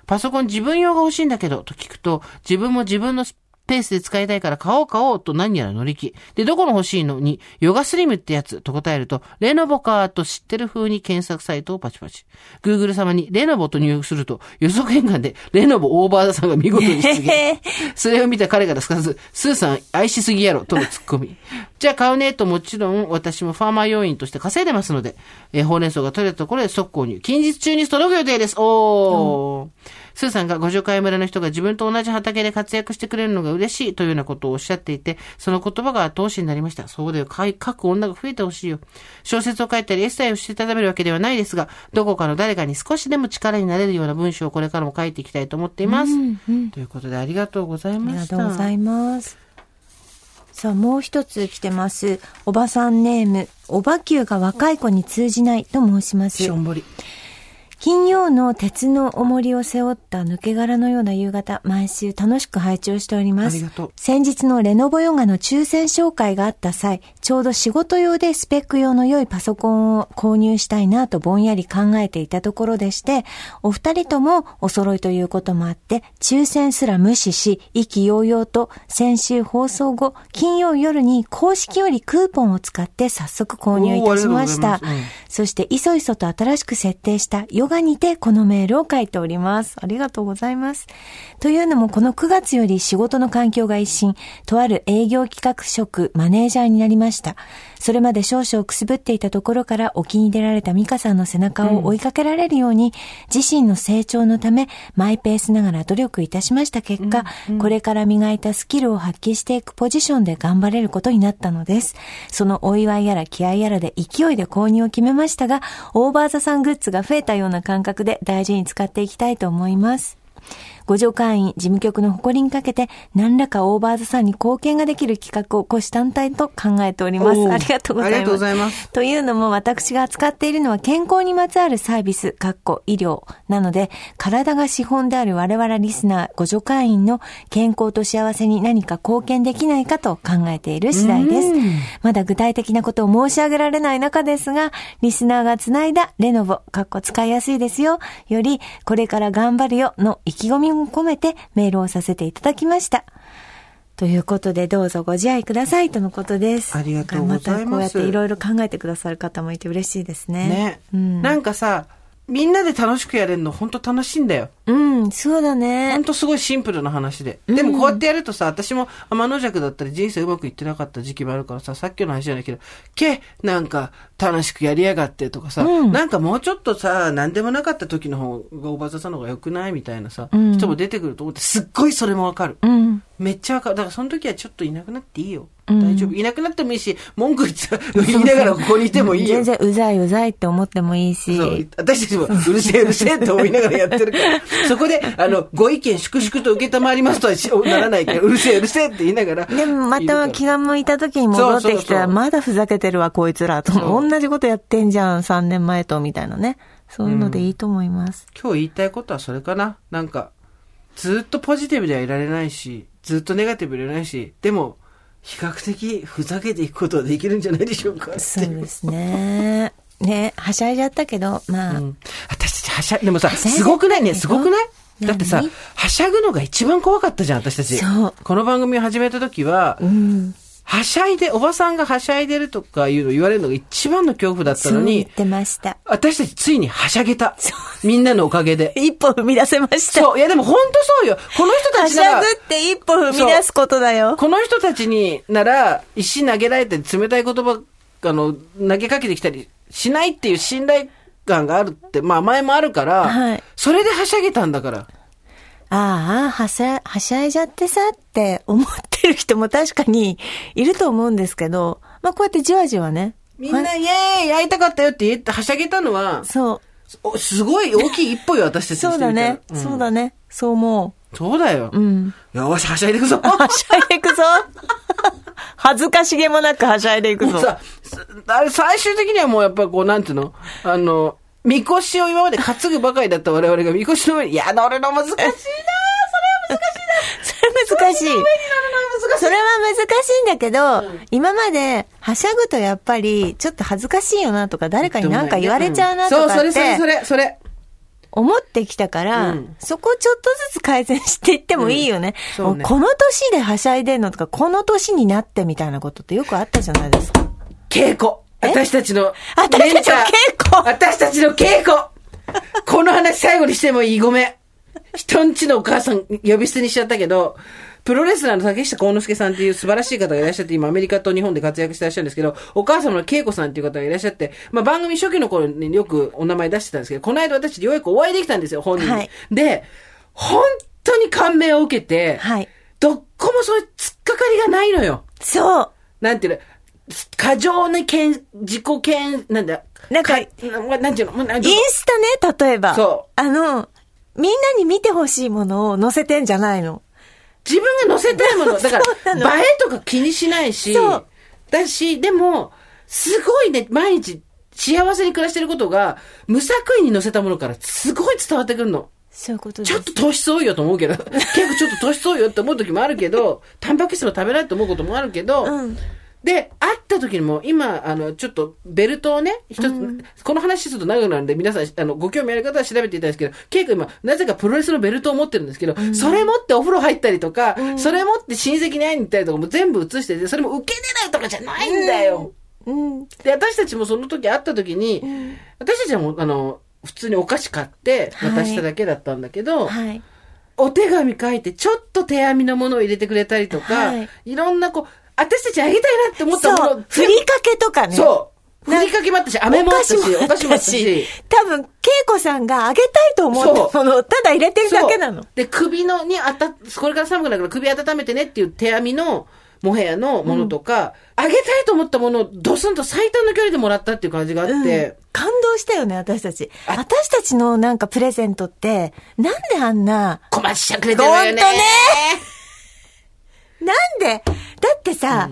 B: パソコン自分用が欲しいんだけど、と聞くと、自分も自分のペースで使いたいから買おう買おうと何やら乗り気。で、どこの欲しいのに、ヨガスリムってやつと答えると、レノボかと知ってる風に検索サイトをパチパチ。Google 様にレノボと入力すると、予測変換でレノボオーバーダさんが見事に出現。それを見た彼からすかさず、スーさん愛しすぎやろ、とのツッコミ。じゃあ買うねともちろん私もファーマー要員として稼いでますので、えーほうれん草が取れたところで速攻入。近日中に届く予定です。おー。スーさんが五条会村の人が自分と同じ畑で活躍してくれるのが嬉しいというようなことをおっしゃっていて、その言葉が後押しになりました。そうだよ。書く女が増えてほしいよ。小説を書いたりエッセイをして食べるわけではないですが、どこかの誰かに少しでも力になれるような文章をこれからも書いていきたいと思っています。
C: うんうん
B: ということでありがとうござい
C: ありが
B: ました。
C: とうございます。さあ、もう一つ来てます。おばさんネーム、おばきゅうが若い子に通じないと申します
B: しょ。んぼり。
C: 金曜の鉄の重りを背負った抜け殻のような夕方、毎週楽しく拝聴しております。
B: ありがとう
C: 先日のレノボヨガの抽選紹介があった際、ちょうど仕事用でスペック用の良いパソコンを購入したいなとぼんやり考えていたところでして、お二人ともお揃いということもあって、抽選すら無視し、意気揚々と先週放送後、金曜夜に公式よりクーポンを使って早速購入いたしました
B: うん。
C: そして、いそいそと新しく設定したヨガにてこのメールを書いております。ありがとうございます。というのも、この9月より仕事の環境が一新、とある営業企画職マネージャーになりました。それまで少々くすぶっていたところから沖に出られたミカさんの背中を追いかけられるように、自身の成長のため、マイペースながら努力いたしました結果、これから磨いたスキルを発揮していくポジションで頑張れることになったのです。そのお祝いやら気合やらで勢いで購入を決めましたが、オーバーザさんグッズが増えたような感覚で大事に使っていきたいと思います。五条会員事務局の誇りにかけて、何らかオーバーザさんに貢献ができる企画を虎視眈々と考えております。ありがとうございます。
B: ありがとうございます
C: というのも私が扱っているのは健康にまつわるサービス、かっこ医療なので、体が資本である我々リスナー、ご助会員の健康と幸せに何か貢献できないかと考えている次第です。まだ具体的なことを申し上げられない中ですが、リスナーがつないだレノボ、かっこ使いやすいですよ、より、これから頑張るよの意気込みも込めてメールをさせていただきました。ということで、どうぞご自愛くださいとのことです。
B: ありがとうございます
C: またこうやっていろいろ考えてくださる方もいて嬉しいですね。
B: ね。
C: うん。
B: なんかさ、みんなで楽しくやれるの本当楽しいんだよ。
C: うん、そうだ
B: ほ
C: ね
B: ん。とすごいシンプルな話で。でもこうやってやるとさ、私も天の弱だったり人生うまくいってなかった時期もあるからさ、さっきの話じゃないけど、け、なんか楽しくやりやがってとかさ、
C: うん
B: なんかもうちょっとさ、なんでもなかった時の方がおばざさんの方が良くないみたいなさ、
C: うん
B: 人も出てくると思って、すっごいそれもわかる。
C: うん。
B: めっちゃわかる。だからその時はちょっといなくなっていいよ。
C: うん
B: 大丈夫。いなくなってもいいし、文句言言いながら ここにいてもいいよ。
C: 全然うざいうざいって思ってもいいし。
B: そう。私たちも、うるせえうるせえって思いながらやってるから、そこで、あの、ご意見粛々と受けたまりますとはしならないから、うるせえうるせえって言いながら。
C: でもまた気が向いた時に戻ってきたら、まだふざけてるわ、こいつらと。同じことやってんじゃん、3年前と、みたいなね。そういうのでいいと思います。
B: 今日言いたいことはそれかな。なんか、ずっとポジティブではいられないし、ずっとネガティブでいられないし、でも、比較的ふざけていくことはできるんじゃないでしょうか。
C: そうですね。ね、はしゃいじゃったけど、まあ、
B: うん。私たちはしゃ、でもさ、すごくないね、すごくない？
C: 何
B: だってさ、はしゃぐのが一番怖かったじゃん、私たち。
C: そう。
B: この番組を始めた時は、
C: うん。
B: はしゃいで、おばさんがはしゃいでるとかいうの言われるのが一番の恐怖だったのに
C: そう言っ、てました。
B: 私たちついにはしゃげた。みんなのおかげで。
C: 一歩踏み出せました。
B: そう、いやでも本当そうよ。この人た
C: はしゃ
B: ちなら、
C: ぐって一歩踏み出すことだよ。
B: この人たちになら、石投げられて冷たい言葉、あの、投げかけてきたりしないっていう信頼感があるって、まあ前もあるから、
C: はい
B: それではしゃげたんだから。
C: ああ、はしゃ、はしゃいじゃってさって思ってる人も確かにいると思うんですけど、まあこうやってじわじわね。
B: みんな、
C: はい
B: イエーイ会いたかったよって言って、はしゃげたのは、
C: そう。
B: おすごい大きい一歩よ、私たちに
C: そうだね。そうだね。そう思
B: そうだよ。
C: う。うん。
B: よし、はしゃいでいくぞ。
C: はしゃいでいくぞ。恥ずかしげもなくはしゃいでいくぞ。
B: さ、すあれ最終的にはもうやっぱこう、なんていうの？あの、みこしを今まで担ぐばかりだった我々がみこしの上に、いや、乗るの難しいな
C: それ難しい。それは難しいんだけど、今まで、はしゃぐとやっぱり、ちょっと恥ずかしいよなとか、誰かになんか言われちゃうなと
B: そう、
C: かっ
B: それそれそ
C: て、
B: れ、それ。
C: 思ってきたから、
B: うん
C: そこちょっとずつ改善していってもいいよね。
B: うんそうね
C: この年ではしゃいでんのとか、この年になってみたいなことってよくあったじゃないですか。
B: 稽古。私たちの。
C: 私たちの稽古？
B: 私たちの稽古この話最後にしてもいいごめん。人んちのお母さん呼び捨てにしちゃったけど、プロレスラーの竹下幸之助さんっていう素晴らしい方がいらっしゃって、今アメリカと日本で活躍してらっしゃるんですけど、お母様の恵子さんっていう方がいらっしゃって、まあ番組初期の頃によくお名前出してたんですけど、この間私ようやくお会いできたんですよ、本人に。
C: はい
B: で、本当に感銘を受けて、
C: はい。
B: どっこもそういう突っかかりがないのよ。
C: そう。
B: なんていうの、過剰な権、自己権、なんだ、
C: なんか
B: ななんていうの、もうなんて
C: インスタね、例えば。
B: そう
C: あの、みんなに見てほしいものを載せてんじゃないの。
B: 自分が載せたいもの、だから、
C: の
B: 映えとか気にしないしだし、でも、すごいね、毎日幸せに暮らしてることが、無作為に載せたものからすごい伝わってくるの。
C: そういうこと。
B: ちょっと糖質多いよと思うけど、結構ちょっと糖質多いよって思う時もあるけど、タンパク質も食べないと思うこともあるけど、
C: うん
B: で、会った時にも、今、あの、ちょっと、ベルトをね、一つ、この話すると長くなるんで、皆さん、あの、ご興味ある方は調べていただいんですけど、ケイ君今、なぜかプロレスのベルトを持ってるんですけど、それ持ってお風呂入ったりとか、それ持って親戚に会いに行ったりとかも全部映してて、それも受け狙いとかじゃないんだよ。
C: うん。
B: で、私たちもその時会った時に、私たちはもう、あの、普通にお菓子買って渡しただけだったんだけど、
C: はい。
B: お手紙書いて、ちょっと手編みのものを入れてくれたりとか、
C: はい。
B: い、ろんなこう、私たちあげたいなって思ったものを
C: そう。ふりかけとかね。
B: そう。ふりかけもあったし、飴もあったし、お菓子もあったし。
C: 多分、恵子さんがあげたいと思ったものをただ入れてるだけなの
B: そう。で、首のにあた、これから寒くなるから首温めてねっていう手編みのモヘアのものとか、あげたいと思ったものをドスンと最短の距離でもらったっていう感じがあって、
C: うん感動したよね、私たち。私たちのなんかプレゼントって、なんであんな、
B: 小町しゃくれてるわよね。
C: ほんとねなんでだってさ、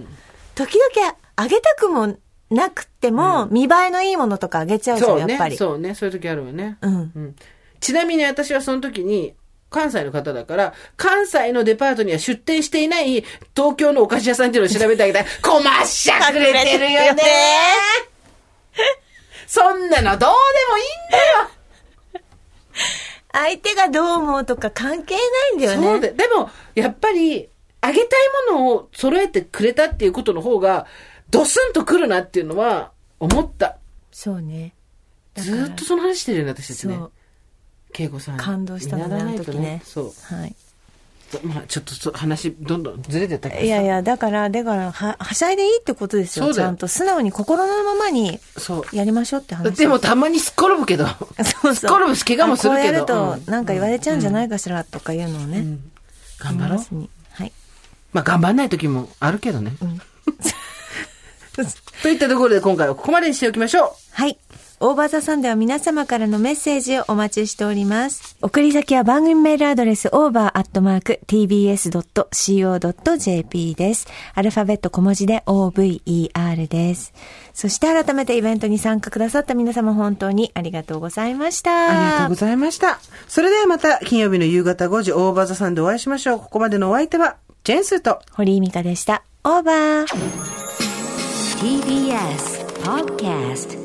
C: 時々あげたくもなくても、見栄えのいいものとかあげちゃうじゃん、
B: ね。
C: やっぱり。
B: そうね。そういう時あるわね。
C: うん。
B: うんちなみに私はその時に、関西の方だから、関西のデパートには出店していない東京のお菓子屋さんっていうのを調べてあげたら、こまっしゃくれてるよね。そんなのどうでもいいんだよ。
C: 相手がどう思うとか関係ないんだよね。
B: そうで、でも、やっぱり、あげたいものを揃えてくれたっていうことの方が、ドスンとくるなっていうのは、思った。
C: そうね。だ
B: ずっとその話してるよね、私たちね。恵子さん。
C: 感動したのね、あの時ね。
B: そう。
C: はい。
B: まあ、ちょっとそ話、どんどんずれてったけどさ
C: いやいや、だから、だから、は、はしゃいでいいってことです
B: よ。
C: ちゃんと素直に心のままに
B: そう。
C: やりましょうって話。
B: でもたまにすっ転ぶけど。
C: そうそう。
B: すっ転ぶし怪我もするけど
C: あこうやると、
B: うん
C: なんか言われちゃうんじゃないかしらとかいうのをね。
B: 頑張ろう
C: 必。ずにはい。
B: まあ頑張んない時もあるけどね。といったところで今回はここまでにしておきましょう。
C: はい。オーバーザさんでは皆様からのメッセージをお待ちしております。送り先は番組メールアドレス over.tbs.co.jp です。アルファベット小文字で over です。そして改めてイベントに参加くださった皆様本当にありがとうございました。
B: ありがとうございました。それではまた金曜日の夕方5時オーバーザさんでお会いしましょう。ここまでのお相手は、ジェンスーと。
C: 堀井美香でした。オーバー
A: TBS Podcast